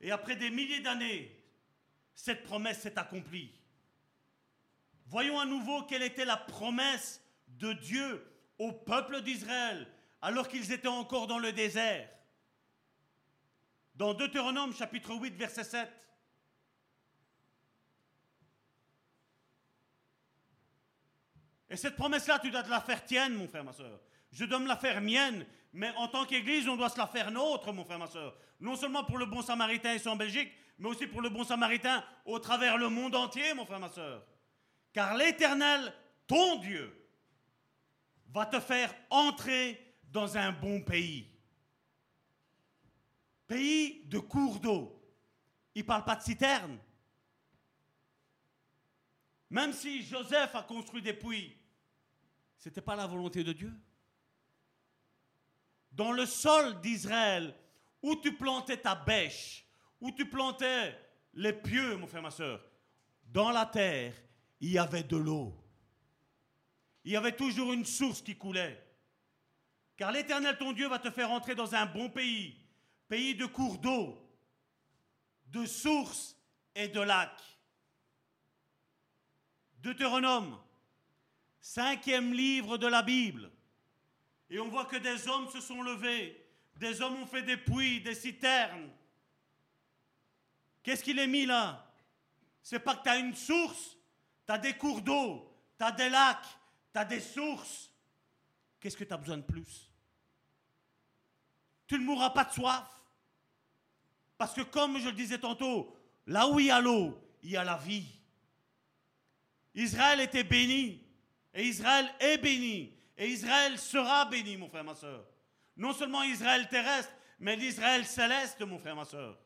Et après des milliers d'années, cette promesse s'est accomplie. Voyons à nouveau quelle était la promesse de Dieu au peuple d'Israël alors qu'ils étaient encore dans le désert. Dans Deutéronome chapitre 8 verset 7. Et cette promesse-là, tu dois te la faire tienne, mon frère, ma soeur. Je dois me la faire mienne, mais en tant qu'Église, on doit se la faire nôtre, mon frère, ma soeur. Non seulement pour le bon samaritain ici en Belgique, mais aussi pour le bon samaritain au travers le monde entier, mon frère, ma soeur. Car l'Éternel, ton Dieu, va te faire entrer dans un bon pays. Pays de cours d'eau. Il ne parle pas de citerne. Même si Joseph a construit des puits, ce n'était pas la volonté de Dieu. Dans le sol d'Israël, où tu plantais ta bêche, où tu plantais les pieux, mon frère, ma soeur, dans la terre, il y avait de l'eau. Il y avait toujours une source qui coulait. Car l'Éternel, ton Dieu, va te faire entrer dans un bon pays, pays de cours d'eau, de sources et de lacs. Deutéronome, cinquième livre de la Bible. Et on voit que des hommes se sont levés, des hommes ont fait des puits, des citernes. Qu'est-ce qu'il est mis là? C'est pas que tu as une source, tu as des cours d'eau, tu as des lacs, tu as des sources. Qu'est-ce que tu as besoin de plus? Tu ne mourras pas de soif. Parce que comme je le disais tantôt, là où il y a l'eau, il y a la vie. Israël était béni. Et Israël est béni. Et Israël sera béni, mon frère, ma soeur. Non seulement Israël terrestre, mais l'Israël céleste, mon frère, ma soeur.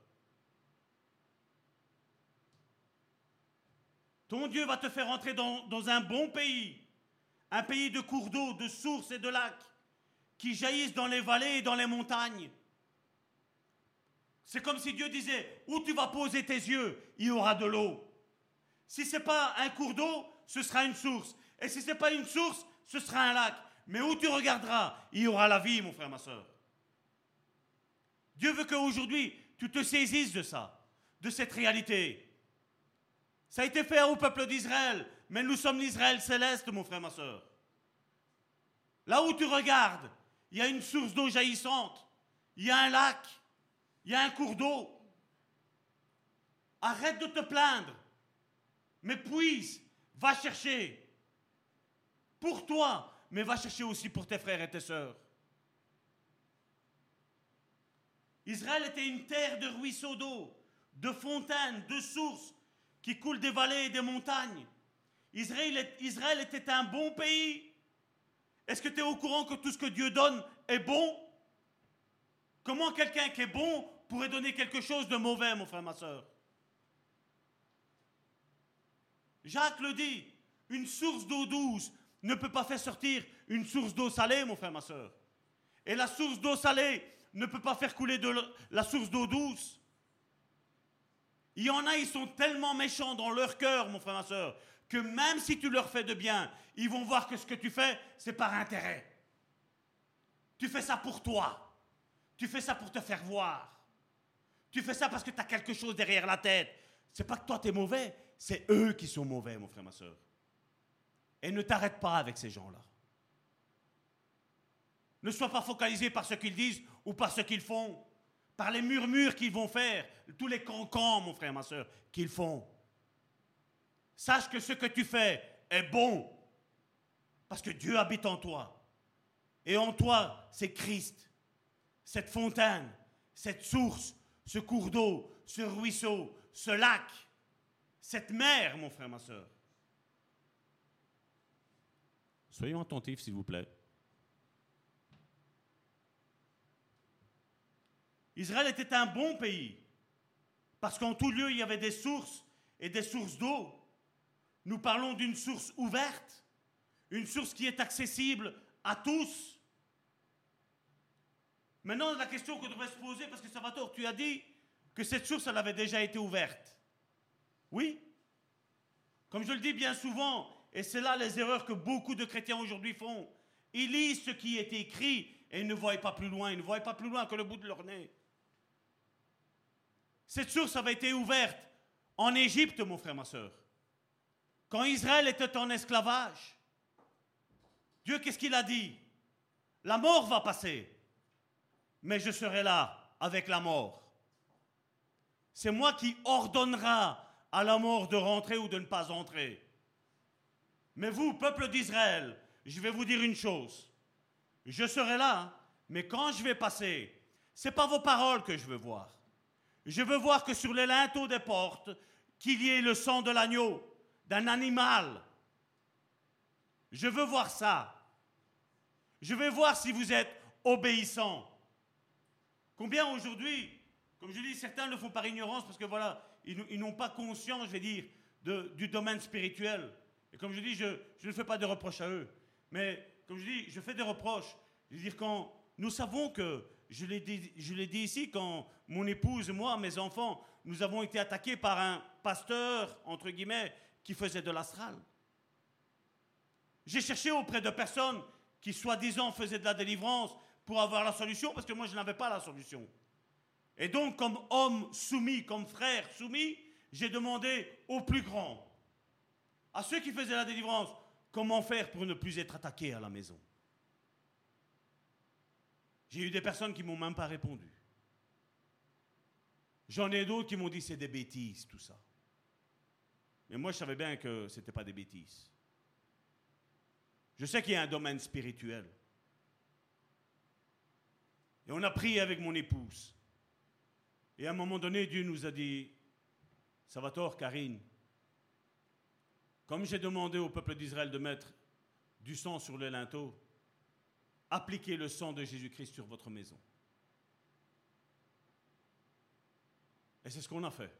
Ton Dieu va te faire entrer dans, un bon pays, un pays de cours d'eau, de sources et de lacs, qui jaillissent dans les vallées et dans les montagnes. C'est comme si Dieu disait, où tu vas poser tes yeux, il y aura de l'eau. Si ce n'est pas un cours d'eau, ce sera une source. Et si ce n'est pas une source, ce sera un lac. Mais où tu regarderas, il y aura la vie, mon frère, ma soeur. Dieu veut qu'aujourd'hui, tu te saisisses de ça, de cette réalité. Ça a été fait au peuple d'Israël, mais nous sommes l'Israël céleste, mon frère, ma soeur. Là où tu regardes, il y a une source d'eau jaillissante, il y a un lac, il y a un cours d'eau. Arrête de te plaindre mais va chercher pour toi, mais va chercher aussi pour tes frères et tes sœurs. Israël était une terre de ruisseaux d'eau, de fontaines, de sources qui coulent des vallées et des montagnes. Israël, était un bon pays. Est-ce que tu es au courant que tout ce que Dieu donne est bon? Comment quelqu'un qui est bon pourrait donner quelque chose de mauvais, mon frère, ma soeur Jacques le dit, une source d'eau douce ne peut pas faire sortir une source d'eau salée, mon frère, ma soeur. Et la source d'eau salée ne peut pas faire couler de la source d'eau douce. Il y en a, ils sont tellement méchants dans leur cœur, mon frère, ma soeur, que même si tu leur fais de bien, ils vont voir que ce que tu fais, c'est par intérêt. Tu fais ça pour toi. Tu fais ça pour te faire voir. Tu fais ça parce que tu as quelque chose derrière la tête. C'est pas que toi tu es mauvais, c'est eux qui sont mauvais, mon frère, ma soeur. Et ne t'arrête pas avec ces gens-là. Ne sois pas focalisé par ce qu'ils disent ou par ce qu'ils font, par les murmures qu'ils vont faire, tous les cancans, mon frère, ma soeur, qu'ils font. Sache que ce que tu fais est bon, parce que Dieu habite en toi. Et en toi, c'est Christ, cette fontaine, cette source, ce cours d'eau, ce ruisseau, ce lac cette mère, mon frère, ma soeur. Soyons attentifs, s'il vous plaît. Israël était un bon pays, parce qu'en tout lieu, il y avait des sources et des sources d'eau. Nous parlons d'une source ouverte, une source qui est accessible à tous. Maintenant, la question qu'on devrait se poser, parce que Salvatore, tu as dit que cette source, elle avait déjà été ouverte. Oui. Comme je le dis bien souvent, et c'est là les erreurs que beaucoup de chrétiens aujourd'hui font, ils lisent ce qui est écrit et ne voient pas plus loin, ils ne voient pas plus loin que le bout de leur nez. Cette source avait été ouverte en Égypte, mon frère, ma soeur. Quand Israël était en esclavage, Dieu, qu'est-ce qu'il a dit? La mort va passer, mais je serai là avec la mort. C'est moi qui ordonnera à la mort de rentrer ou de ne pas entrer. Mais vous, peuple d'Israël, je vais vous dire une chose. Je serai là, mais quand je vais passer, ce n'est pas vos paroles que je veux voir. Je veux voir que sur les linteaux des portes, qu'il y ait le sang de l'agneau, d'un animal, Je veux voir ça. Je veux voir si vous êtes obéissant. Combien aujourd'hui, comme je dis, certains le font par ignorance parce que voilà, ils, n'ont pas conscience, je vais dire, du domaine spirituel. Et comme je dis, je, ne fais pas de reproches à eux. Mais comme je dis, je fais des reproches. Je veux dire, quand nous savons que, je l'ai dit, dit ici, quand mon épouse, moi, mes enfants, nous avons été attaqués par un pasteur, entre guillemets, qui faisait de l'astral. J'ai cherché auprès de personnes qui, soi-disant, faisaient de la délivrance pour avoir la solution, parce que moi, je n'avais pas la solution. Et donc, comme homme soumis, comme frère soumis, j'ai demandé au plus grand, à ceux qui faisaient la délivrance, comment faire pour ne plus être attaqué à la maison? J'ai eu des personnes qui m'ont même pas répondu. J'en ai d'autres qui m'ont dit c'est des bêtises, tout ça. Mais moi, je savais bien que ce n'était pas des bêtises. Je sais qu'il y a un domaine spirituel. Et on a prié avec mon épouse. Et à un moment donné, Dieu nous a dit, ça va tort, Karine. Comme j'ai demandé au peuple d'Israël de mettre du sang sur les linteaux, appliquez le sang de Jésus-Christ sur votre maison. Et c'est ce qu'on a fait.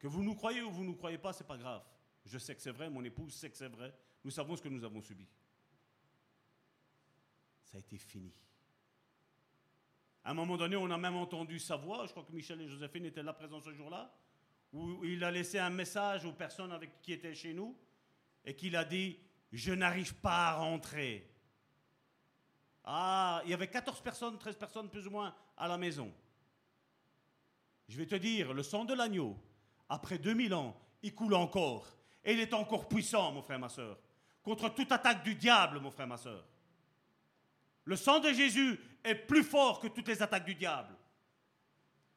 Que vous nous croyez ou vous ne nous croyez pas, ce n'est pas grave. Je sais que c'est vrai, mon épouse sait que c'est vrai. Nous savons ce que nous avons subi. Ça a été fini. À un moment donné, on a même entendu sa voix. Je crois que Michel et Joséphine étaient là présents ce jour-là. Où il a laissé un message aux personnes avec qui étaient chez nous. Et qu'il a dit Je n'arrive pas à rentrer. Ah, il y avait 14 personnes, 13 personnes plus ou moins à la maison. Je vais te dire, le sang de l'agneau, après 2000 ans, il coule encore. Et il est encore puissant, mon frère, ma soeur. Contre toute attaque du diable, mon frère, ma soeur. Le sang de Jésus est plus fort que toutes les attaques du diable.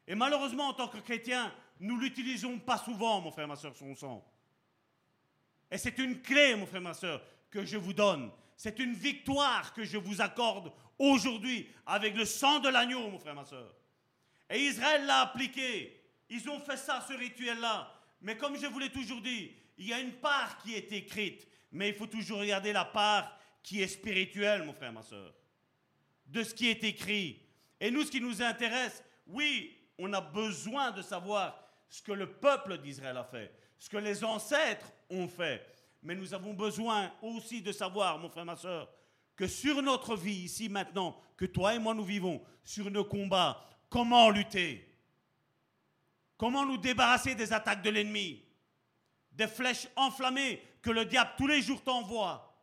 Et malheureusement, en tant que chrétien, nous l'utilisons pas souvent, mon frère, ma soeur, son sang. Et c'est une clé, mon frère, ma soeur, que je vous donne. C'est une victoire que je vous accorde aujourd'hui avec le sang de l'agneau, mon frère, ma soeur. Et Israël l'a appliqué. Ils ont fait ça, ce rituel-là. Mais comme je vous l'ai toujours dit, il y a une part qui est écrite, mais il faut toujours regarder la part qui est spirituelle, mon frère, ma soeur, de ce qui est écrit. Et nous, ce qui nous intéresse, oui, on a besoin de savoir ce que le peuple d'Israël a fait, ce que les ancêtres ont fait. Mais nous avons besoin aussi de savoir, mon frère, ma soeur, que sur notre vie ici maintenant, que toi et moi nous vivons, sur nos combats, comment lutter? Comment nous débarrasser des attaques de l'ennemi? Des flèches enflammées que le diable tous les jours t'envoie.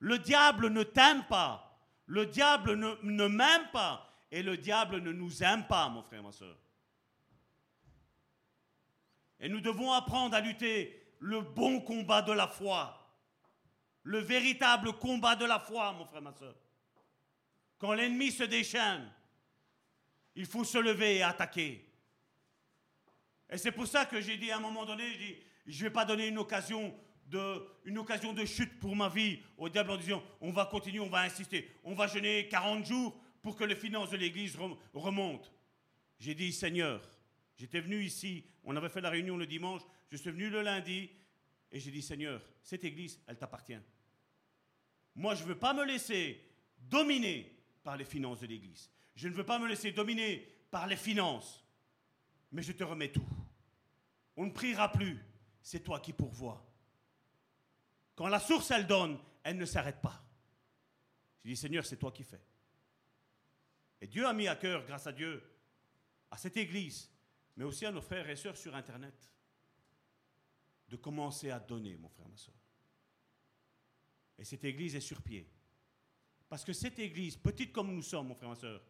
Le diable ne t'aime pas. Le diable ne, m'aime pas. Et le diable ne nous aime pas, mon frère, ma soeur. Et nous devons apprendre à lutter le bon combat de la foi. Le véritable combat de la foi, mon frère, ma soeur. Quand l'ennemi se déchaîne, il faut se lever et attaquer. Et c'est pour ça que j'ai dit à un moment donné, je ne vais pas donner une occasion, de, une occasion de chute pour ma vie au diable en disant, on va continuer, on va insister, on va jeûner 40 jours pour que les finances de l'Église remontent. J'ai dit, Seigneur, j'étais venu ici, on avait fait la réunion le dimanche, je suis venu le lundi, et j'ai dit, Seigneur, cette Église, elle t'appartient. Moi, je ne veux pas me laisser dominer par les finances de l'Église. Je ne veux pas me laisser dominer par les finances, mais je te remets tout. On ne priera plus, c'est toi qui pourvois. Quand la source, elle donne, elle ne s'arrête pas. Je dis, Seigneur, c'est toi qui fais. Et Dieu a mis à cœur, grâce à Dieu, à cette église, mais aussi à nos frères et sœurs sur Internet, de commencer à donner, mon frère, ma soeur. Et cette église est sur pied. Parce que cette église, petite comme nous sommes, mon frère, ma soeur,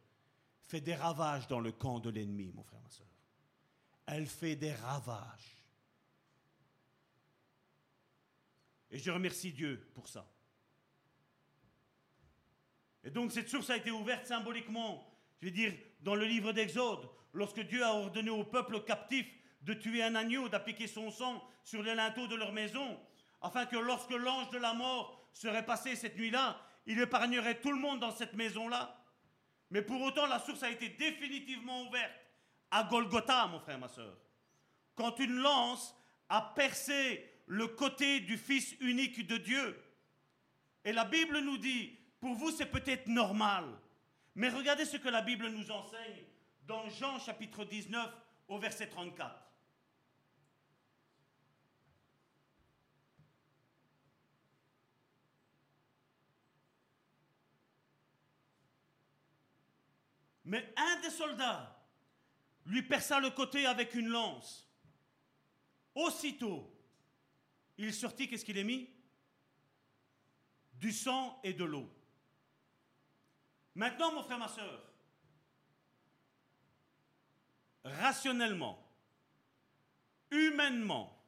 fait des ravages dans le camp de l'ennemi, mon frère, ma soeur. Elle fait des ravages. Et je remercie Dieu pour ça. Et donc cette source a été ouverte symboliquement, je vais dire, dans le livre d'Exode, lorsque Dieu a ordonné au peuple captif de tuer un agneau, d'appliquer son sang sur les linteaux de leur maison, afin que lorsque l'ange de la mort serait passé cette nuit-là, il épargnerait tout le monde dans cette maison-là. Mais pour autant, la source a été définitivement ouverte à Golgotha, mon frère, ma soeur. Quand une lance a percé le côté du Fils unique de Dieu. Et la Bible nous dit, pour vous c'est peut-être normal, mais regardez ce que la Bible nous enseigne dans Jean chapitre 19 au verset 34. Mais un des soldats lui perça le côté avec une lance. Aussitôt, il sortit, qu'est-ce qu'il est mis? Du sang et de l'eau. Maintenant, mon frère, ma soeur, rationnellement, humainement,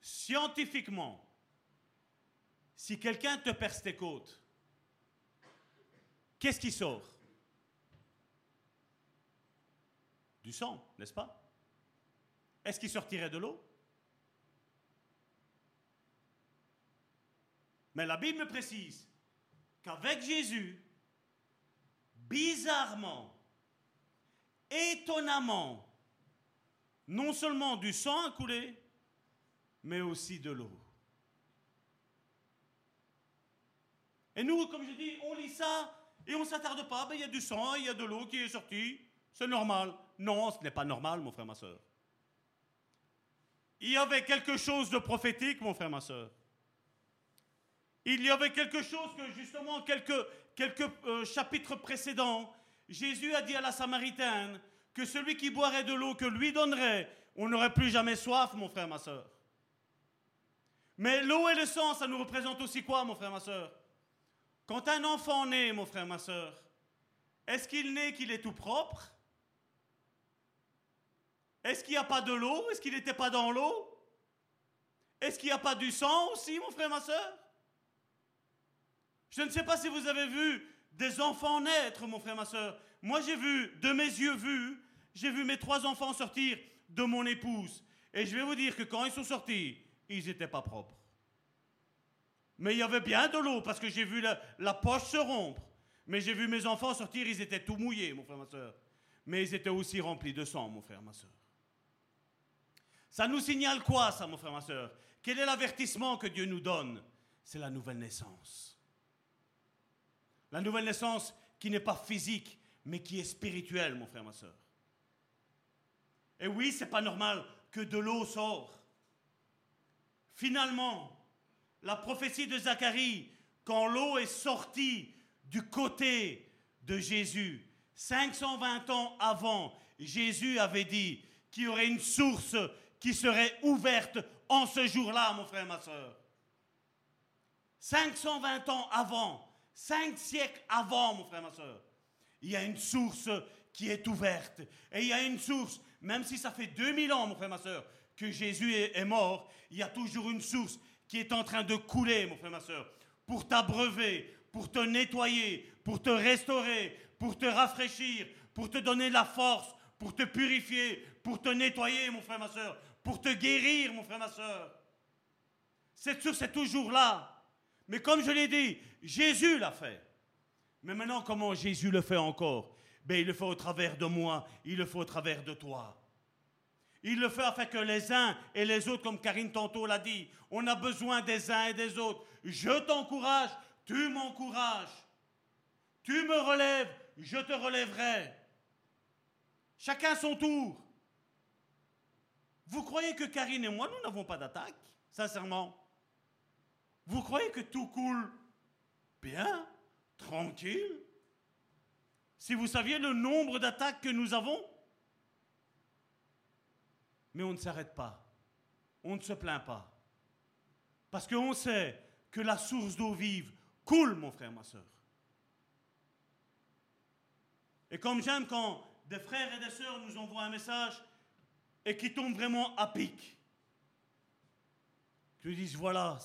scientifiquement, si quelqu'un te perce tes côtes, qu'est-ce qui sort? Du sang, n'est-ce pas? Est-ce qu'il sortirait de l'eau? Mais la Bible me précise qu'avec Jésus, bizarrement, étonnamment, non seulement du sang a coulé, mais aussi de l'eau. Et nous, comme je dis, on lit ça et on ne s'attarde pas. Ben, il y a du sang, il y a de l'eau qui est sortie. C'est normal. Non, ce n'est pas normal, mon frère, ma soeur. Il y avait quelque chose de prophétique, mon frère, ma soeur. Il y avait quelque chose que, justement, quelques, euh, chapitres précédents, Jésus a dit à la Samaritaine que celui qui boirait de l'eau que lui donnerait, on n'aurait plus jamais soif, mon frère, ma soeur. Mais l'eau et le sang, ça nous représente aussi quoi, mon frère, ma soeur Quand un enfant naît, mon frère, ma soeur, est-ce qu'il naît qu'il est tout propre? Est-ce qu'il n'y a pas de l'eau? Est-ce qu'il n'était pas dans l'eau? Est-ce qu'il n'y a pas du sang aussi, mon frère, ma soeur Je ne sais pas si vous avez vu des enfants naître, mon frère, ma soeur. Moi, j'ai vu, de mes yeux vus, j'ai vu mes trois enfants sortir de mon épouse. Et je vais vous dire que quand ils sont sortis, ils n'étaient pas propres. Mais il y avait bien de l'eau parce que j'ai vu la, poche se rompre. Mais j'ai vu mes enfants sortir, ils étaient tout mouillés, mon frère, ma soeur. Mais ils étaient aussi remplis de sang, mon frère, ma soeur. Ça nous signale quoi, ça, mon frère, ma soeur? Quel est l'avertissement que Dieu nous donne? C'est la nouvelle naissance. La nouvelle naissance qui n'est pas physique, mais qui est spirituelle, mon frère, ma soeur. Et oui, c'est pas normal que de l'eau sort. Finalement, la prophétie de Zacharie, quand l'eau est sortie du côté de Jésus, 520 ans avant, Jésus avait dit qu'il y aurait une source qui serait ouverte en ce jour-là, mon frère, ma soeur. 520 ans avant, cinq siècles avant, mon frère, ma soeur, il y a une source qui est ouverte. Et il y a une source, même si ça fait 2000 ans, mon frère, ma soeur, que Jésus est, mort, il y a toujours une source qui est en train de couler, mon frère, ma soeur, pour t'abreuver, pour te nettoyer, pour te restaurer, pour te rafraîchir, pour te donner la force, pour te purifier, pour te nettoyer, mon frère, ma soeur, pour te guérir, mon frère, ma soeur. Cette source est toujours là. Mais comme je l'ai dit, Jésus l'a fait. Mais maintenant, comment Jésus le fait encore? Ben, Il le fait au travers de moi, il le fait au travers de toi. Il le fait afin que les uns et les autres, comme Karine tantôt l'a dit, on a besoin des uns et des autres. Je t'encourage, tu m'encourages. Tu me relèves, je te relèverai. Chacun son tour. Vous croyez que Karine et moi, nous n'avons pas d'attaque, sincèrement? Vous croyez que tout coule bien tranquille? Si vous saviez le nombre d'attaques que nous avons, mais on ne s'arrête pas, on ne se plaint pas, parce qu'on sait que la source d'eau vive coule, mon frère, ma soeur. Et comme j'aime quand des frères et des sœurs nous envoient un message et qui tombent vraiment à pic, qui disent voilà,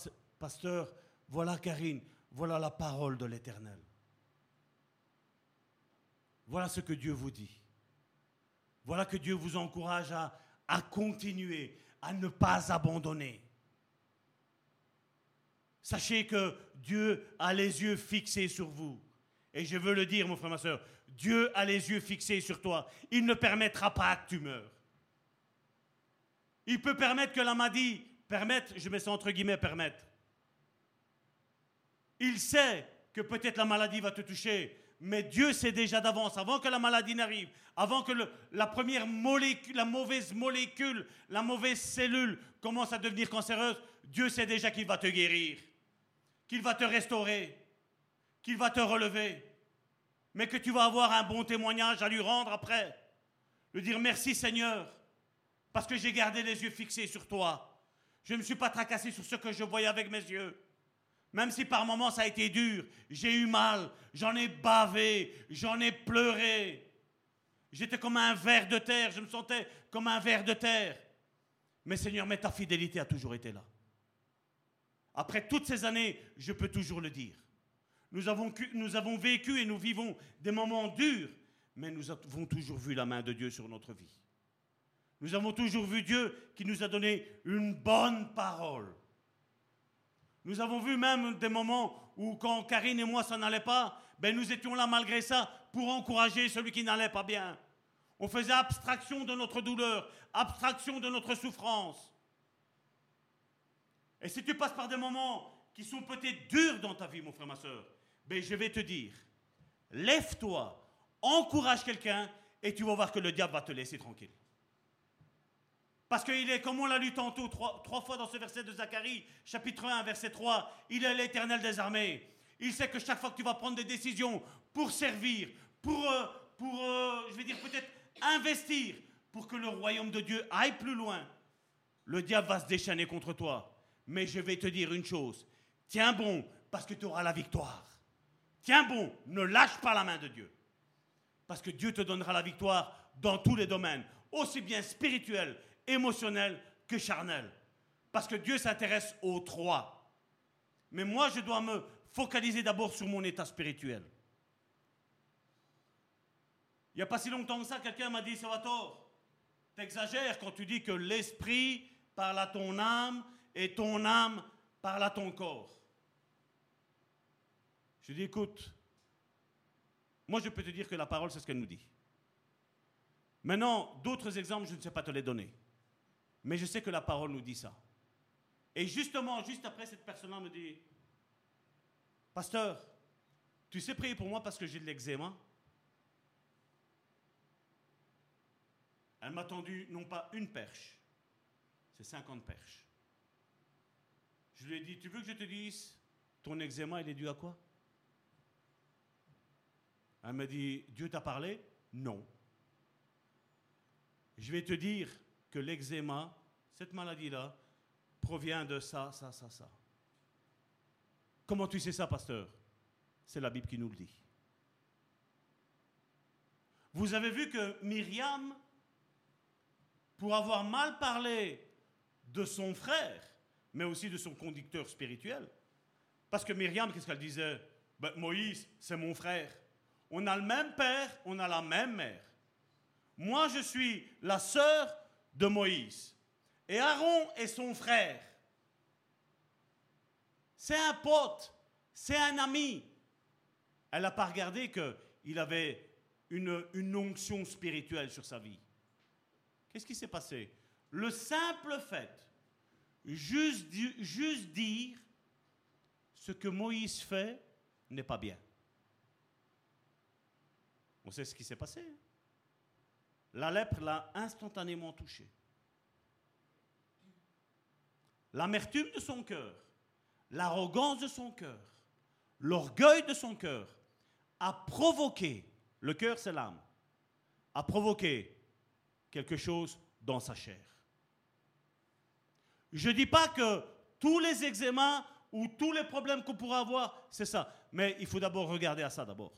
pasteur, voilà Karine, voilà la parole de l'Éternel. Voilà ce que Dieu vous dit. Voilà que Dieu vous encourage à, continuer, à ne pas abandonner. Sachez que Dieu a les yeux fixés sur vous. Et je veux le dire, mon frère, ma soeur, Dieu a les yeux fixés sur toi. Il ne permettra pas que tu meurs. Il peut permettre que la maladie permettre, je mets ça entre guillemets, permettre. Il sait que peut-être la maladie va te toucher, mais Dieu sait déjà d'avance, avant que la maladie n'arrive, avant que la première molécule, la mauvaise molécule, la mauvaise cellule commence à devenir cancéreuse, Dieu sait déjà qu'il va te guérir, qu'il va te restaurer, qu'il va te relever, mais que tu vas avoir un bon témoignage à lui rendre après. Lui dire merci Seigneur, parce que j'ai gardé les yeux fixés sur toi. Je ne me suis pas tracassé sur ce que je voyais avec mes yeux. Même si par moments ça a été dur, j'ai eu mal, j'en ai bavé, j'en ai pleuré. J'étais comme un ver de terre, je me sentais comme un ver de terre. Mais Seigneur, mais ta fidélité a toujours été là. Après toutes ces années, je peux toujours le dire. Nous avons, nous avons vécu et nous vivons des moments durs, mais nous avons toujours vu la main de Dieu sur notre vie. Nous avons toujours vu Dieu qui nous a donné une bonne parole. Nous avons vu même des moments où quand Karine et moi ça n'allait pas, ben nous étions là malgré ça pour encourager celui qui n'allait pas bien. On faisait abstraction de notre douleur, abstraction de notre souffrance. Et si tu passes par des moments qui sont peut-être durs dans ta vie, mon frère, ma soeur, ben je vais te dire, lève-toi, encourage quelqu'un et tu vas voir que le diable va te laisser tranquille. Parce qu'il est, comme on l'a lu tantôt, trois, fois dans ce verset de Zacharie, chapitre 1, verset 3, il est l'éternel des armées. Il sait que chaque fois que tu vas prendre des décisions pour servir, pour, euh, pour euh, je vais dire peut-être investir, pour que le royaume de Dieu aille plus loin, le diable va se déchaîner contre toi. Mais je vais te dire une chose, tiens bon, parce que tu auras la victoire. Tiens bon, ne lâche pas la main de Dieu. Parce que Dieu te donnera la victoire dans tous les domaines, aussi bien spirituels émotionnel que charnel. Parce que Dieu s'intéresse aux trois. Mais moi, je dois me focaliser d'abord sur mon état spirituel. Il n'y a pas si longtemps que ça, quelqu'un m'a dit, Salvatore, t'exagères quand tu dis que l'esprit parle à ton âme et ton âme parle à ton corps. Je dis, écoute, moi je peux te dire que la parole, c'est ce qu'elle nous dit. Maintenant, d'autres exemples, je ne sais pas te les donner. Mais je sais que la parole nous dit ça. Et justement, juste après, cette personne-là me dit, Pasteur, tu sais prier pour moi parce que j'ai de l'eczéma? Elle m'a tendu non pas une perche, c'est 50 perches. Je lui ai dit, tu veux que je te dise, ton eczéma, il est dû à quoi? Elle m'a dit, Dieu t'a parlé? Non. Je vais te dire, l'eczéma, cette maladie-là, provient de ça, ça, ça, ça. Comment tu sais ça, pasteur? C'est la Bible qui nous le dit. Vous avez vu que Myriam, pour avoir mal parlé de son frère, mais aussi de son conducteur spirituel, parce que Myriam, qu'est-ce qu'elle disait? Ben, Moïse, c'est mon frère. On a le même père, on a la même mère. Moi, je suis la sœur de Moïse. Et Aaron est son frère. C'est un pote, c'est un ami. Elle n'a pas regardé qu'il avait une, une onction spirituelle sur sa vie. Qu'est-ce qui s'est passé? Le simple fait, juste, juste dire ce que Moïse fait n'est pas bien. On sait ce qui s'est passé. La lèpre l'a instantanément touché. L'amertume de son cœur, l'arrogance de son cœur, l'orgueil de son cœur a provoqué, le cœur c'est l'âme, a provoqué quelque chose dans sa chair. Je ne dis pas que tous les eczémas ou tous les problèmes qu'on pourra avoir, c'est ça. Mais il faut d'abord regarder à ça d'abord.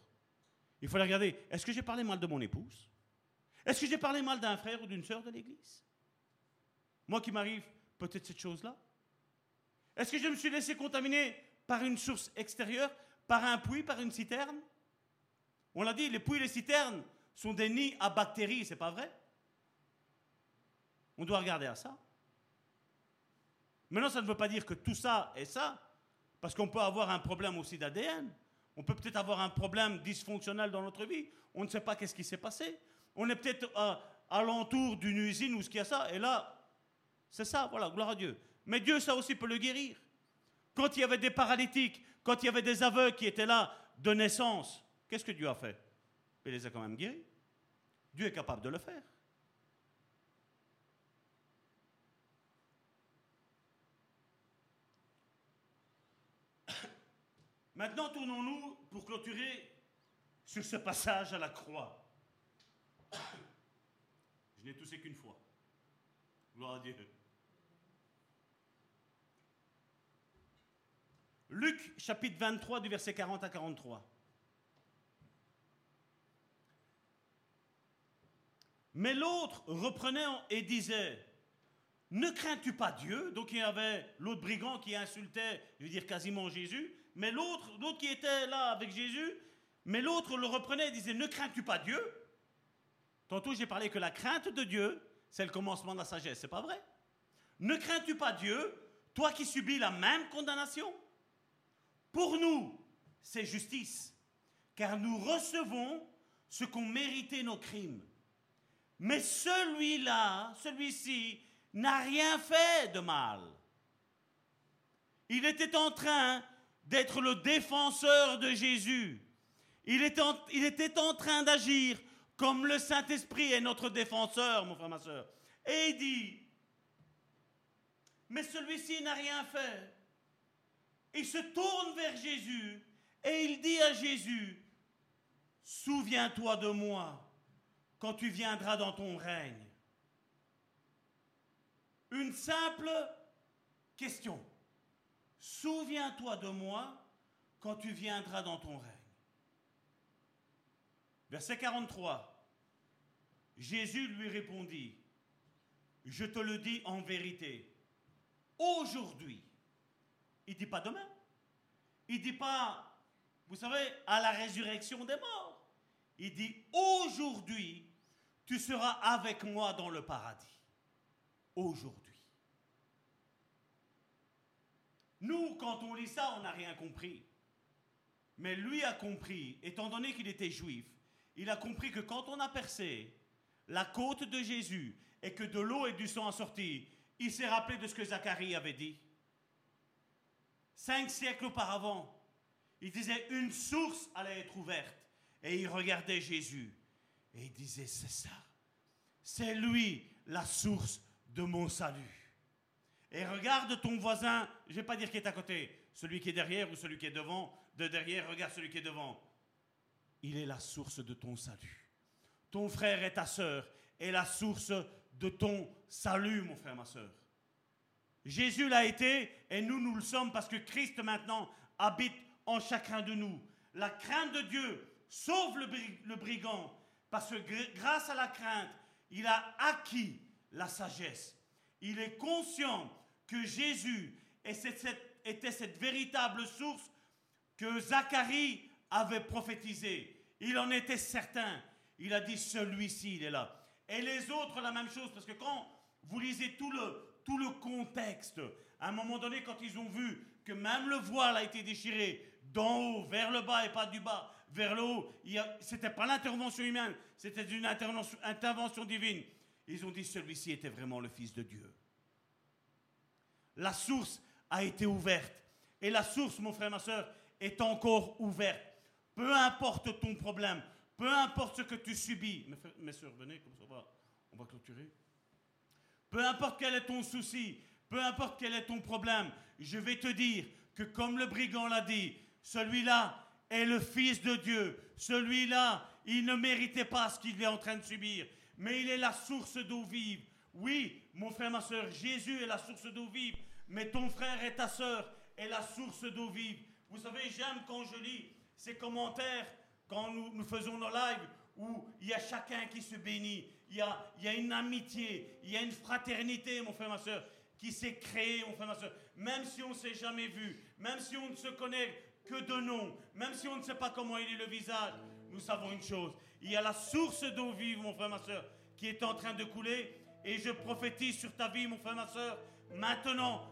Il faut regarder, est-ce que j'ai parlé mal de mon épouse? Est-ce que j'ai parlé mal d'un frère ou d'une sœur de l'Église? Moi qui m'arrive peut-être cette chose-là Est-ce que je me suis laissé contaminer par une source extérieure, par un puits, par une citerne? On l'a dit, les puits et les citernes sont des nids à bactéries, c'est pas vrai? On doit regarder à ça. Maintenant, ça ne veut pas dire que tout ça est ça, parce qu'on peut avoir un problème aussi d'ADN. On peut peut-être avoir un problème dysfonctionnel dans notre vie. On ne sait pas qu'est-ce qui s'est passé. On est peut-être à, l'entour d'une usine ou ce qu'il y a ça, et là, c'est ça, voilà, gloire à Dieu. Mais Dieu, ça aussi peut le guérir. Quand il y avait des paralytiques, quand il y avait des aveugles qui étaient là de naissance, qu'est-ce que Dieu a fait? Il les a quand même guéris. Dieu est capable de le faire. Maintenant, tournons-nous pour clôturer sur ce passage à la croix. Je n'ai toussé qu'une fois. Gloire à Dieu. Luc chapitre 23 du verset 40 à 43. Mais l'autre reprenait et disait, ne crains-tu pas Dieu? Donc il y avait l'autre brigand qui insultait, je veux dire quasiment Jésus, mais l'autre, l'autre qui était là avec Jésus, mais l'autre le reprenait et disait, ne crains-tu pas Dieu? Tantôt j'ai parlé que la crainte de Dieu, c'est le commencement de la sagesse, c'est pas vrai? Ne crains-tu pas Dieu, toi qui subis la même condamnation? Pour nous, c'est justice, car nous recevons ce qu'ont mérité nos crimes. Mais celui-là, celui-ci, n'a rien fait de mal. Il était en train d'être le défenseur de Jésus. Il était en, il était en train d'agir comme le Saint-Esprit est notre défenseur, mon frère, ma soeur. Et il dit, mais celui-ci n'a rien fait il se tourne vers Jésus et il dit à Jésus, souviens-toi de moi quand tu viendras dans ton règne. Une simple question. Souviens-toi de moi quand tu viendras dans ton règne. Verset 43. Jésus lui répondit, je te le dis en vérité, aujourd'hui, il ne dit pas demain. Il ne dit pas, vous savez, à la résurrection des morts. Il dit, aujourd'hui, tu seras avec moi dans le paradis. Aujourd'hui. Nous, quand on lit ça, on n'a rien compris. Mais lui a compris, étant donné qu'il était juif, il a compris que quand on a percé la côte de Jésus et que de l'eau et du sang a sorti, il s'est rappelé de ce que Zacharie avait dit. Cinq siècles auparavant, il disait une source allait être ouverte. Et il regardait Jésus. Et il disait, c'est ça. C'est lui la source de mon salut. Et regarde ton voisin, je ne vais pas dire qui est à côté, celui qui est derrière ou celui qui est devant. De derrière, regarde celui qui est devant. Il est la source de ton salut. Ton frère et ta sœur est la source de ton salut, mon frère, ma sœur. Jésus l'a été et nous, nous le sommes parce que Christ maintenant habite en chacun de nous. La crainte de Dieu sauve le, brigand parce que grâce à la crainte, il a acquis la sagesse. Il est conscient que Jésus était cette véritable source que Zacharie avait prophétisé. Il en était certain. Il a dit, celui-ci, il est là. Et les autres, la même chose, parce que quand vous lisez tout le, contexte. À un moment donné, quand ils ont vu que même le voile a été déchiré d'en haut vers le bas et pas du bas vers le haut, ce n'était pas l'intervention humaine, c'était une intervention, intervention divine. Ils ont dit celui-ci était vraiment le Fils de Dieu. La source a été ouverte. Et la source, mon frère, ma soeur, est encore ouverte. Peu importe ton problème, peu importe ce que tu subis. Mes, soeurs, venez, comme ça, on va, on va clôturer. Peu importe quel est ton souci, peu importe quel est ton problème, je vais te dire que comme le brigand l'a dit, celui-là est le Fils de Dieu. Celui-là, il ne méritait pas ce qu'il est en train de subir, mais il est la source d'eau vive. Oui, mon frère, ma soeur, Jésus est la source d'eau vive, mais ton frère et ta soeur est la source d'eau vive. Vous savez, j'aime quand je lis ces commentaires, quand nous, faisons nos lives, où il y a chacun qui se bénit il y, a, une amitié, il y a une fraternité, mon frère, ma soeur, qui s'est créée, mon frère, ma soeur. Même si on ne s'est jamais vu, même si on ne se connaît que de nom, même si on ne sait pas comment il est le visage, nous savons une chose. Il y a la source d'eau vive, mon frère, ma soeur, qui est en train de couler. Et je prophétise sur ta vie, mon frère, ma soeur. Maintenant,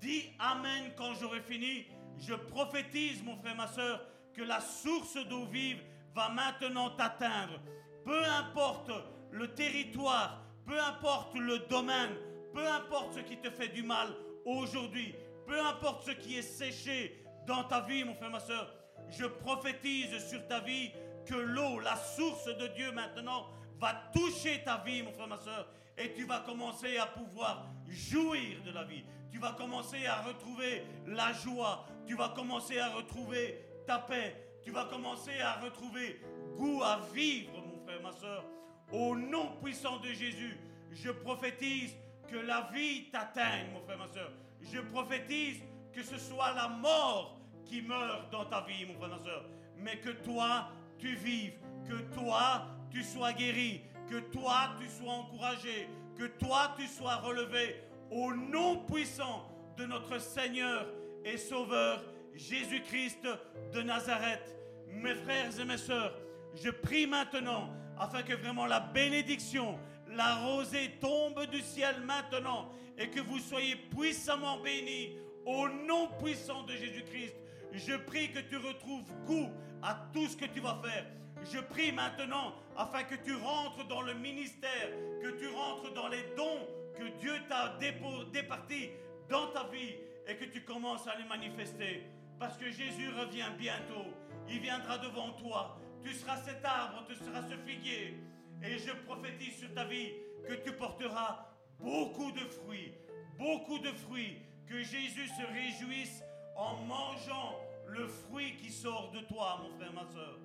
dis Amen quand j'aurai fini. Je prophétise, mon frère, ma soeur, que la source d'eau vive va maintenant t'atteindre. Peu importe le territoire, peu importe le domaine, peu importe ce qui te fait du mal aujourd'hui, peu importe ce qui est séché dans ta vie, mon frère, ma soeur, je prophétise sur ta vie que l'eau, la source de Dieu maintenant, va toucher ta vie, mon frère, ma soeur, et tu vas commencer à pouvoir jouir de la vie. Tu vas commencer à retrouver la joie. Tu vas commencer à retrouver ta paix. Tu vas commencer à retrouver goût à vivre, mon frère, ma soeur. Au nom puissant de Jésus, je prophétise que la vie t'atteigne, mon frère, ma soeur. Je prophétise que ce soit la mort qui meurt dans ta vie, mon frère, ma soeur. Mais que toi, tu vives. Que toi, tu sois guéri. Que toi, tu sois encouragé. Que toi, tu sois relevé. Au nom puissant de notre Seigneur et Sauveur, Jésus-Christ de Nazareth. Mes frères et mes sœurs, je prie maintenant afin que vraiment la bénédiction, la rosée tombe du ciel maintenant et que vous soyez puissamment bénis au nom puissant de Jésus-Christ. Je prie que tu retrouves goût à tout ce que tu vas faire. Je prie maintenant afin que tu rentres dans le ministère, que tu rentres dans les dons que Dieu t'a départis dans ta vie et que tu commences à les manifester. Parce que Jésus revient bientôt. Il viendra devant toi. Tu seras cet arbre, tu seras ce figuier. Et je prophétise sur ta vie que tu porteras beaucoup de fruits, beaucoup de fruits. Que Jésus se réjouisse en mangeant le fruit qui sort de toi, mon frère, ma soeur.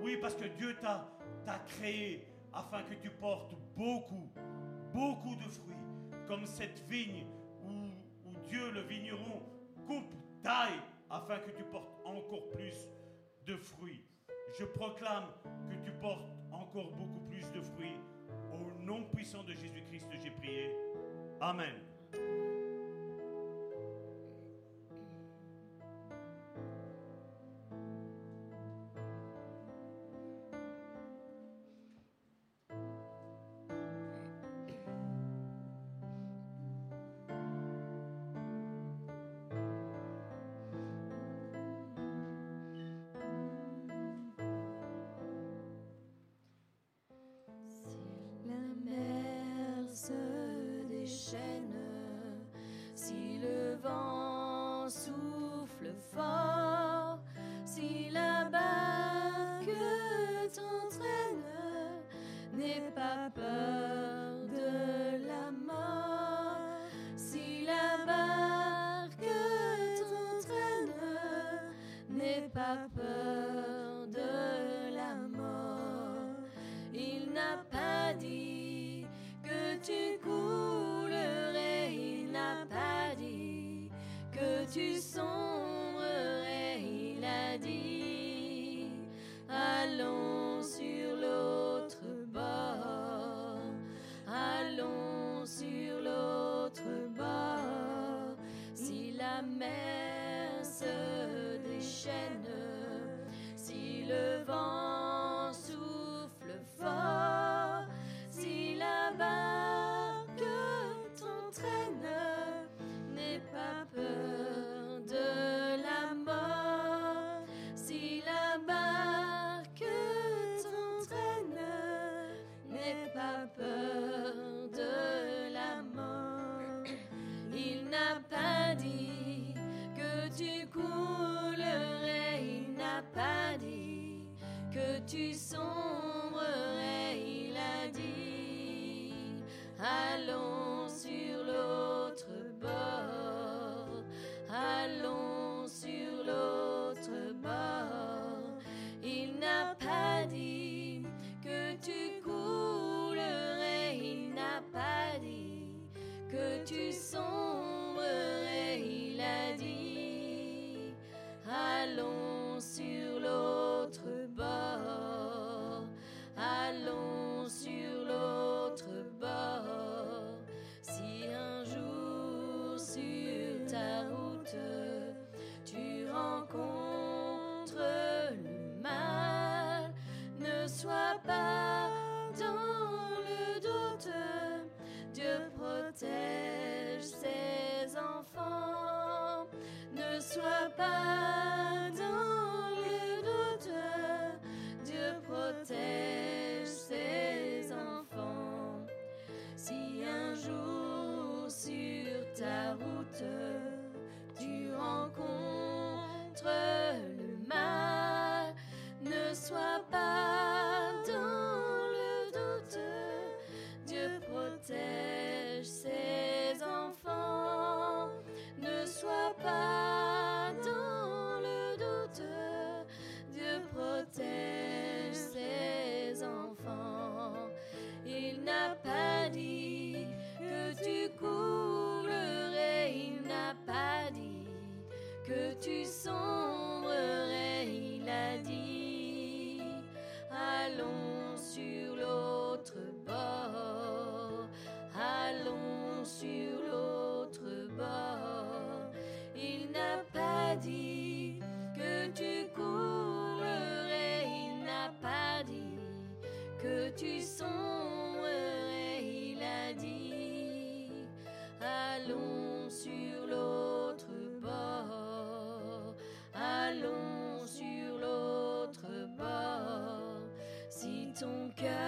Oui, parce que Dieu t'a créé afin que tu portes beaucoup, beaucoup de fruits, comme cette vigne où, où Dieu, le vigneron, coupe, taille, afin que tu portes encore plus de fruits. Je proclame que tu portes encore beaucoup plus de fruits. Au nom puissant de Jésus-Christ, j'ai prié. Amen. water. Ton cœur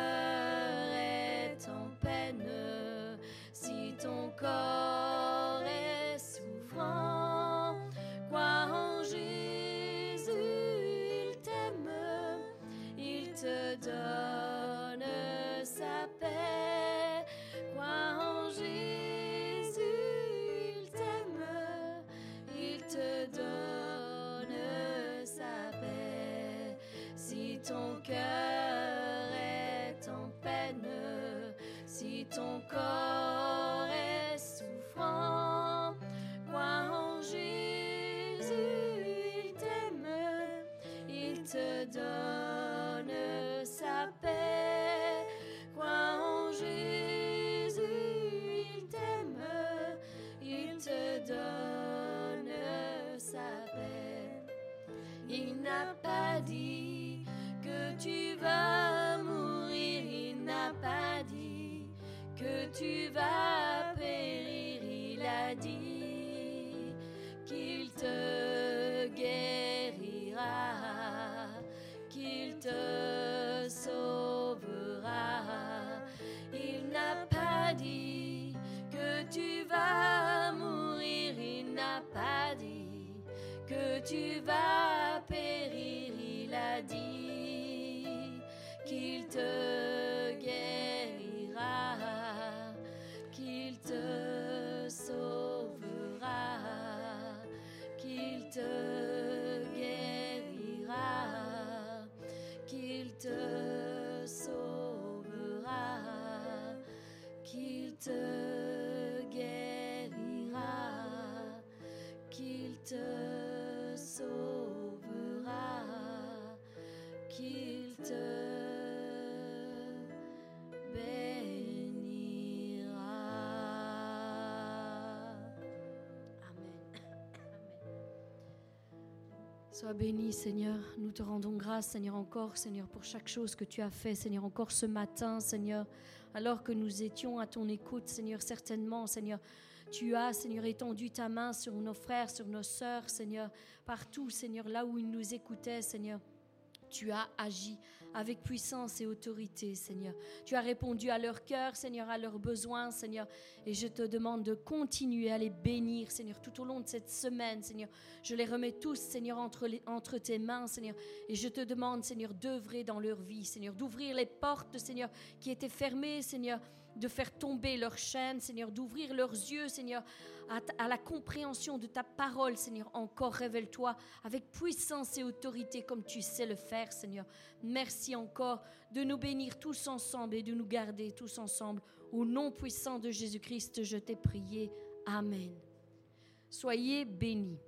Sois béni, Seigneur. Nous te rendons grâce, Seigneur, encore, Seigneur, pour chaque chose que tu as fait, Seigneur, encore ce matin, Seigneur, alors que nous étions à ton écoute, Seigneur, certainement, Seigneur. Tu as, Seigneur, étendu ta main sur nos frères, sur nos sœurs, Seigneur, partout, Seigneur, là où ils nous écoutaient, Seigneur. Tu as agi avec puissance et autorité, Seigneur. Tu as répondu à leur cœur, Seigneur, à leurs besoins, Seigneur. Et je te demande de continuer à les bénir, Seigneur, tout au long de cette semaine, Seigneur. Je les remets tous, Seigneur, entre, entre tes mains, Seigneur. Et je te demande, Seigneur, d'œuvrer dans leur vie, Seigneur, d'ouvrir les portes, Seigneur, qui étaient fermées, Seigneur, de faire tomber leurs chaînes, Seigneur, d'ouvrir leurs yeux, Seigneur, à la compréhension de ta parole, Seigneur. Encore révèle-toi avec puissance et autorité comme tu sais le faire, Seigneur. Merci encore de nous bénir tous ensemble et de nous garder tous ensemble. Au nom puissant de Jésus-Christ, je t'ai prié. Amen. Soyez bénis.